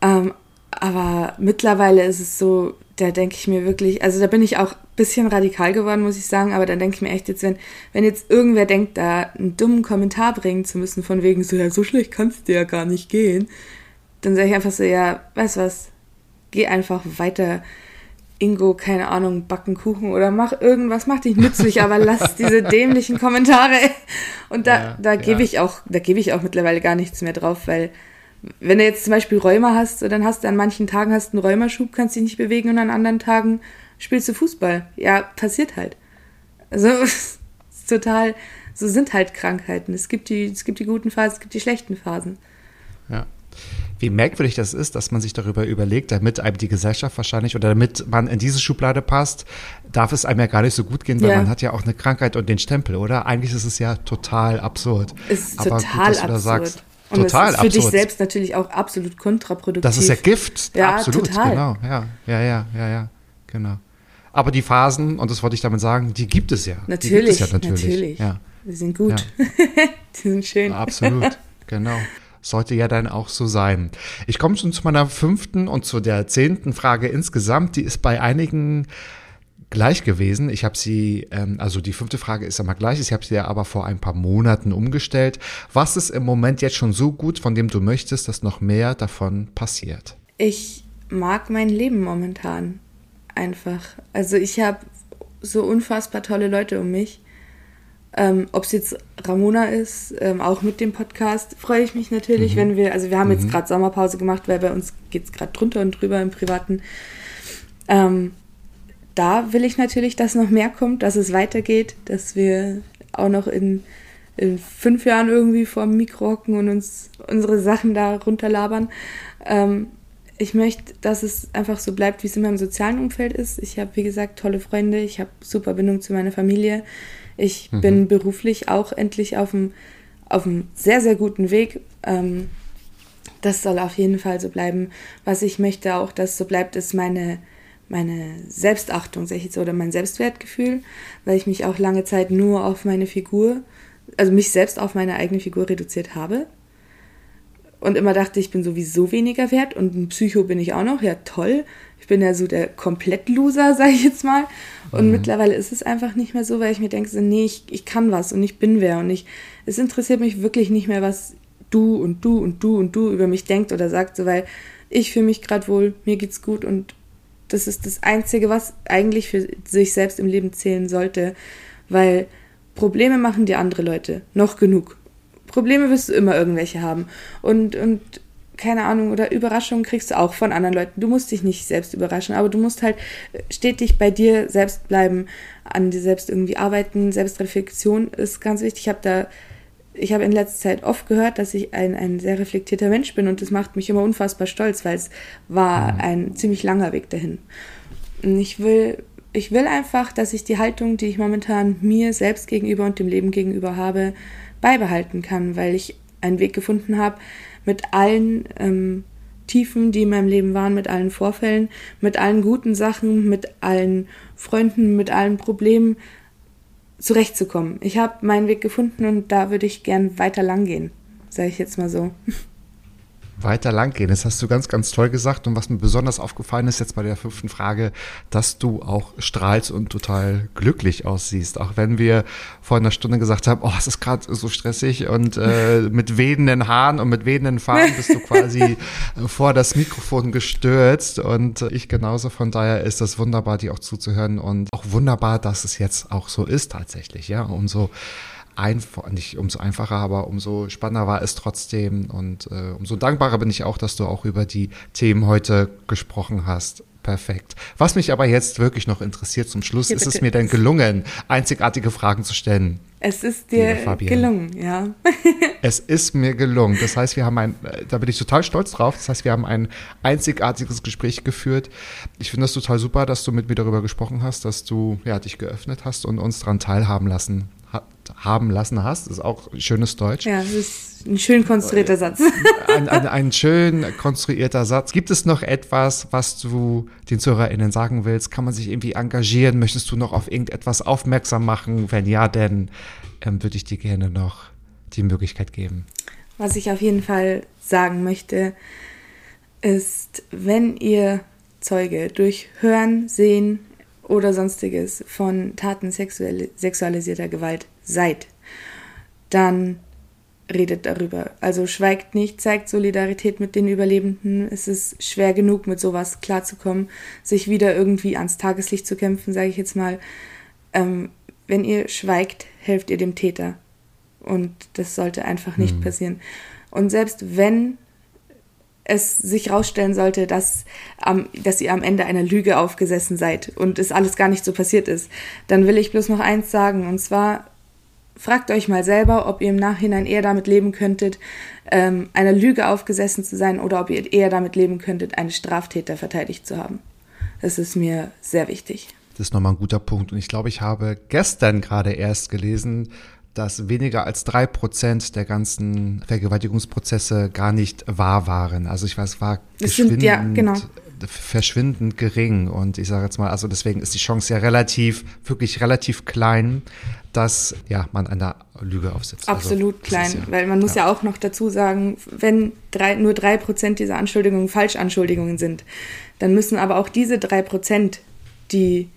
Speaker 2: Ähm, aber mittlerweile ist es so, da denke ich mir wirklich, also da bin ich auch ein bisschen radikal geworden, muss ich sagen, aber da denke ich mir echt jetzt, wenn, wenn jetzt irgendwer denkt, da einen dummen Kommentar bringen zu müssen, von wegen so, ja, so schlecht kannst du ja gar nicht gehen, dann sage ich einfach so, ja, weißt du was, geh einfach weiter, Ingo, keine Ahnung, backen Kuchen oder mach irgendwas, mach dich nützlich, aber lass *laughs* diese dämlichen Kommentare. Und da, ja, da gebe ja. ich auch, da gebe ich auch mittlerweile gar nichts mehr drauf, weil wenn du jetzt zum Beispiel Rheuma hast, dann hast du an manchen Tagen hast einen Rheumaschub, kannst dich nicht bewegen und an anderen Tagen spielst du Fußball. Ja, passiert halt. Also, *laughs* total, so sind halt Krankheiten. Es gibt die, es gibt die guten Phasen, es gibt die schlechten Phasen.
Speaker 4: Ja wie merkwürdig das ist, dass man sich darüber überlegt, damit einem die Gesellschaft wahrscheinlich oder damit man in diese Schublade passt, darf es einem ja gar nicht so gut gehen, weil ja. man hat ja auch eine Krankheit und den Stempel, oder? Eigentlich ist es ja total absurd.
Speaker 2: Es ist Aber total gut, absurd. Sagst, und total das ist für absurd. dich selbst natürlich auch absolut kontraproduktiv.
Speaker 4: Das ist ja Gift. Ja, absolut, total. genau. Ja, ja, ja, ja, ja, genau. Aber die Phasen, und das wollte ich damit sagen, die gibt es ja.
Speaker 2: Natürlich,
Speaker 4: ja
Speaker 2: natürlich. natürlich. Ja. Die sind gut. Ja. *laughs* die sind schön.
Speaker 4: Absolut, *laughs* genau sollte ja dann auch so sein. Ich komme schon zu meiner fünften und zu der zehnten Frage insgesamt. Die ist bei einigen gleich gewesen. Ich habe sie, ähm, also die fünfte Frage ist immer gleich, ich habe sie ja aber vor ein paar Monaten umgestellt. Was ist im Moment jetzt schon so gut, von dem du möchtest, dass noch mehr davon passiert?
Speaker 2: Ich mag mein Leben momentan einfach. Also ich habe so unfassbar tolle Leute um mich. Ähm, Ob es jetzt Ramona ist, ähm, auch mit dem Podcast, freue ich mich natürlich, mhm. wenn wir, also wir haben mhm. jetzt gerade Sommerpause gemacht, weil bei uns geht es gerade drunter und drüber im Privaten. Ähm, da will ich natürlich, dass noch mehr kommt, dass es weitergeht, dass wir auch noch in, in fünf Jahren irgendwie vor dem Mikro hocken und uns unsere Sachen da runterlabern. Ähm, ich möchte, dass es einfach so bleibt, wie es in meinem sozialen Umfeld ist. Ich habe, wie gesagt, tolle Freunde, ich habe super Bindung zu meiner Familie. Ich mhm. bin beruflich auch endlich auf einem, auf einem sehr, sehr guten Weg. Ähm, das soll auf jeden Fall so bleiben. Was ich möchte auch, dass so bleibt, ist meine, meine Selbstachtung, sag ich jetzt, oder mein Selbstwertgefühl, weil ich mich auch lange Zeit nur auf meine Figur, also mich selbst auf meine eigene Figur reduziert habe und immer dachte, ich bin sowieso weniger wert und ein Psycho bin ich auch noch. Ja, toll. Ich bin ja so der Komplett-Loser, *laughs* sage ich jetzt mal. Und mhm. mittlerweile ist es einfach nicht mehr so, weil ich mir denke, so, nee, ich, ich kann was und ich bin wer und ich, es interessiert mich wirklich nicht mehr, was du und du und du und du über mich denkt oder sagt, so, weil ich fühle mich gerade wohl, mir geht's gut und das ist das Einzige, was eigentlich für sich selbst im Leben zählen sollte, weil Probleme machen dir andere Leute noch genug. Probleme wirst du immer irgendwelche haben. Und, und keine Ahnung, oder Überraschungen kriegst du auch von anderen Leuten. Du musst dich nicht selbst überraschen, aber du musst halt stetig bei dir selbst bleiben, an dir selbst irgendwie arbeiten. Selbstreflexion ist ganz wichtig. Ich habe da, ich habe in letzter Zeit oft gehört, dass ich ein, ein sehr reflektierter Mensch bin und das macht mich immer unfassbar stolz, weil es war mhm. ein ziemlich langer Weg dahin. Und ich will, ich will einfach, dass ich die Haltung, die ich momentan mir selbst gegenüber und dem Leben gegenüber habe, beibehalten kann, weil ich einen Weg gefunden habe, mit allen ähm, Tiefen, die in meinem Leben waren, mit allen Vorfällen, mit allen guten Sachen, mit allen Freunden, mit allen Problemen zurechtzukommen. Ich habe meinen Weg gefunden und da würde ich gern weiter lang gehen, sage ich jetzt mal so. *laughs*
Speaker 4: weiter lang gehen. Das hast du ganz, ganz toll gesagt. Und was mir besonders aufgefallen ist jetzt bei der fünften Frage, dass du auch strahlst und total glücklich aussiehst. Auch wenn wir vor einer Stunde gesagt haben, oh, es ist gerade so stressig und äh, *laughs* mit wehenden Haaren und mit wehenden Farben bist du quasi *laughs* vor das Mikrofon gestürzt. Und ich genauso. Von daher ist das wunderbar, dir auch zuzuhören und auch wunderbar, dass es jetzt auch so ist tatsächlich. Ja, umso einfach, nicht umso einfacher, aber umso spannender war es trotzdem und äh, umso dankbarer bin ich auch, dass du auch über die Themen heute gesprochen hast. Perfekt. Was mich aber jetzt wirklich noch interessiert zum Schluss, ist es mir denn gelungen, einzigartige Fragen zu stellen?
Speaker 2: Es ist dir gelungen, ja. *laughs*
Speaker 4: es ist mir gelungen. Das heißt, wir haben ein, da bin ich total stolz drauf. Das heißt, wir haben ein einzigartiges Gespräch geführt. Ich finde das total super, dass du mit mir darüber gesprochen hast, dass du ja, dich geöffnet hast und uns daran teilhaben lassen haben lassen hast. Das ist auch schönes Deutsch.
Speaker 2: Ja, das ist ein schön konstruierter Satz. *laughs*
Speaker 4: Ein, ein, ein schön konstruierter Satz. Gibt es noch etwas, was du den ZuhörerInnen sagen willst? Kann man sich irgendwie engagieren? Möchtest du noch auf irgendetwas aufmerksam machen? Wenn ja, dann ähm, würde ich dir gerne noch die Möglichkeit geben.
Speaker 2: Was ich auf jeden Fall sagen möchte, ist, wenn ihr Zeuge durch Hören, Sehen, oder sonstiges von Taten sexualisierter Gewalt seid, dann redet darüber. Also schweigt nicht, zeigt Solidarität mit den Überlebenden. Es ist schwer genug, mit sowas klarzukommen, sich wieder irgendwie ans Tageslicht zu kämpfen, sage ich jetzt mal. Ähm, wenn ihr schweigt, helft ihr dem Täter. Und das sollte einfach nicht mhm. passieren. Und selbst wenn es sich rausstellen sollte, dass, ähm, dass ihr am Ende einer Lüge aufgesessen seid und es alles gar nicht so passiert ist, dann will ich bloß noch eins sagen. Und zwar fragt euch mal selber, ob ihr im Nachhinein eher damit leben könntet, ähm, einer Lüge aufgesessen zu sein oder ob ihr eher damit leben könntet, einen Straftäter verteidigt zu haben. Das ist mir sehr wichtig.
Speaker 4: Das ist nochmal ein guter Punkt. Und ich glaube, ich habe gestern gerade erst gelesen, dass weniger als drei Prozent der ganzen Vergewaltigungsprozesse gar nicht wahr waren. Also ich weiß, es war geschwindend, ja, genau. verschwindend gering. Und ich sage jetzt mal, also deswegen ist die Chance ja relativ, wirklich relativ klein, dass ja, man einer Lüge aufsetzt.
Speaker 2: Also Absolut also, klein, ja, weil man muss ja. ja. auch noch dazu sagen, wenn drei, nur drei Prozent dieser Anschuldigungen Falschanschuldigungen sind, dann müssen aber auch diese drei Prozent, die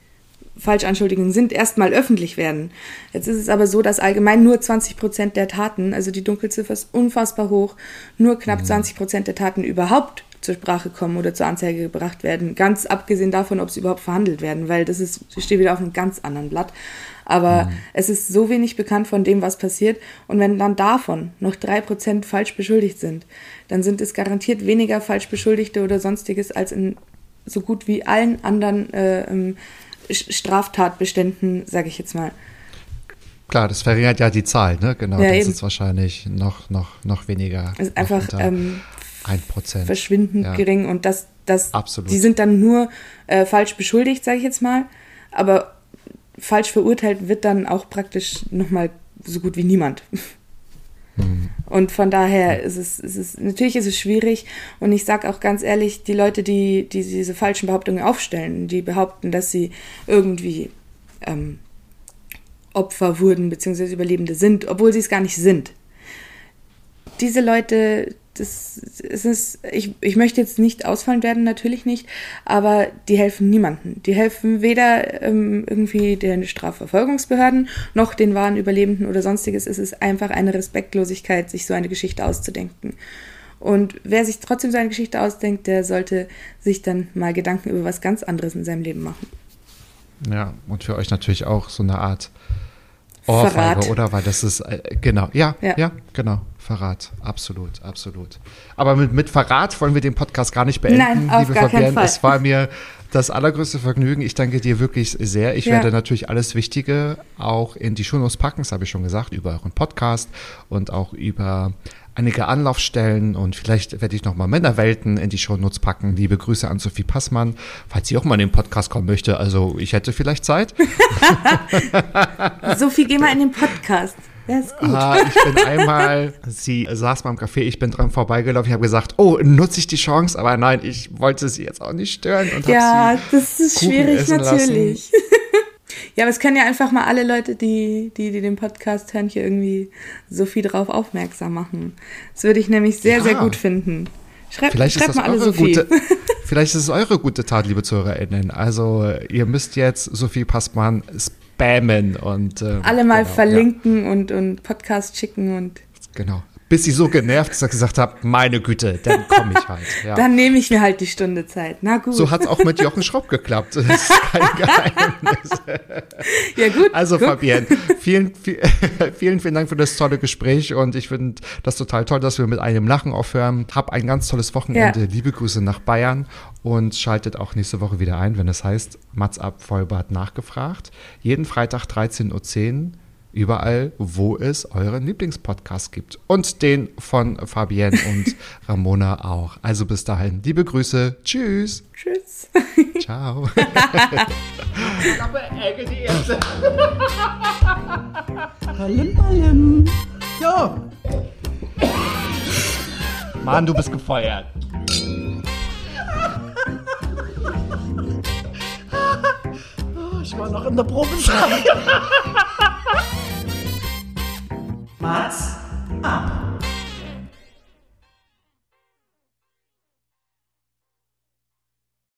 Speaker 2: Falschanschuldigungen sind, erstmal öffentlich werden. Jetzt ist es aber so, dass allgemein nur 20 Prozent der Taten, also die Dunkelziffer ist unfassbar hoch, nur knapp 20 mhm. Prozent der Taten überhaupt zur Sprache kommen oder zur Anzeige gebracht werden. Ganz abgesehen davon, ob sie überhaupt verhandelt werden, weil das ist, steht wieder auf einem ganz anderen Blatt. Aber mhm. es ist so wenig bekannt von dem, was passiert. Und wenn dann davon noch drei Prozent falsch beschuldigt sind, dann sind es garantiert weniger falsch Beschuldigte oder sonstiges als in so gut wie allen anderen äh, ähm, Straftatbeständen, sage ich jetzt mal.
Speaker 4: Klar, das verringert ja die Zahl, ne? Genau, ja, das ist wahrscheinlich noch, noch, noch weniger.
Speaker 2: Es ist einfach ähm,
Speaker 4: ein Prozent.
Speaker 2: verschwindend ja. gering und das, das,
Speaker 4: Absolut.
Speaker 2: die sind dann nur äh, falsch beschuldigt, sage ich jetzt mal, aber falsch verurteilt wird dann auch praktisch nochmal so gut wie niemand. *laughs* Mhm. Und von daher ist es, ist es, natürlich ist es schwierig. Und ich sage auch ganz ehrlich, die Leute, die, die diese falschen Behauptungen aufstellen, die behaupten, dass sie irgendwie ähm, Opfer wurden, beziehungsweise Überlebende sind, obwohl sie es gar nicht sind. Diese Leute, das es ist, ich, ich möchte jetzt nicht ausfallen werden, natürlich nicht, aber die helfen niemanden. Die helfen weder ähm, irgendwie den Strafverfolgungsbehörden noch den wahren Überlebenden oder sonstiges. Es ist einfach eine Respektlosigkeit, sich so eine Geschichte auszudenken. Und wer sich trotzdem so eine Geschichte ausdenkt, der sollte sich dann mal Gedanken über was ganz anderes in seinem Leben machen.
Speaker 4: Ja, und für euch natürlich auch so eine Art Ohrfeige, oder? Weil das ist, äh, genau, ja, ja, ja, genau. Verrat, absolut, absolut. Aber mit, mit Verrat wollen wir den Podcast gar nicht beenden,
Speaker 2: Nein, auf liebe gar Fabienne.
Speaker 4: Es war mir das allergrößte Vergnügen. Ich danke dir wirklich sehr. Ich ja. werde natürlich alles Wichtige auch in die Shownotes packen, das habe ich schon gesagt, über euren Podcast und auch über einige Anlaufstellen und vielleicht werde ich nochmal Männerwelten in die Shownotes packen. Liebe Grüße an Sophie Passmann, falls sie auch mal in den Podcast kommen möchte. Also ich hätte vielleicht Zeit. *laughs*
Speaker 2: Sophie, geh mal in den Podcast. Ja, ist gut. Ah,
Speaker 4: ich bin einmal, sie saß mal im Café, ich bin dran vorbeigelaufen, ich habe gesagt, oh, nutze ich die Chance, aber nein, ich wollte sie jetzt auch nicht stören. Und
Speaker 2: ja, das ist Kuchen schwierig natürlich. *laughs* ja, aber es können ja einfach mal alle Leute, die, die, die den Podcast hören, hier irgendwie so viel drauf aufmerksam machen. Das würde ich nämlich sehr, ja. sehr gut finden. Schreibt, vielleicht schreibt ist das mal alle Sophie. Gute, *laughs* vielleicht ist es eure gute Tat, liebe ZuhörerInnen. Also, ihr müsst jetzt Sophie Passmann spammen und äh, alle mal genau, verlinken ja. und, und Podcast schicken und
Speaker 4: genau bis sie so genervt dass ich gesagt habe, meine Güte, dann komme ich halt. *laughs*
Speaker 2: Ja. Dann nehme ich mir halt die Stunde Zeit. Na gut.
Speaker 4: So hat es auch mit Jochen Schropp geklappt. Das ist kein *laughs* Geheimnis.
Speaker 2: ja gut.
Speaker 4: Also guck. Fabienne, vielen, *laughs* vielen, vielen Dank für das tolle Gespräch und ich finde das total toll, dass wir mit einem Lachen aufhören. Hab ein ganz tolles Wochenende. Ja. Liebe Grüße nach Bayern und schaltet auch nächste Woche wieder ein, wenn es heißt Mats ab Vollbart nachgefragt. Jeden Freitag 13.10 Uhr überall, wo es euren Lieblingspodcast gibt. Und den von Fabienne und *laughs* Ramona auch. Also bis dahin, liebe Grüße. Tschüss.
Speaker 2: Tschüss. *laughs*
Speaker 4: Ciao.
Speaker 3: Hallim, hallim. Ja.
Speaker 4: Mann, du bist gefeuert. *laughs*
Speaker 3: Ich war noch in der Probezeit. Mats ab.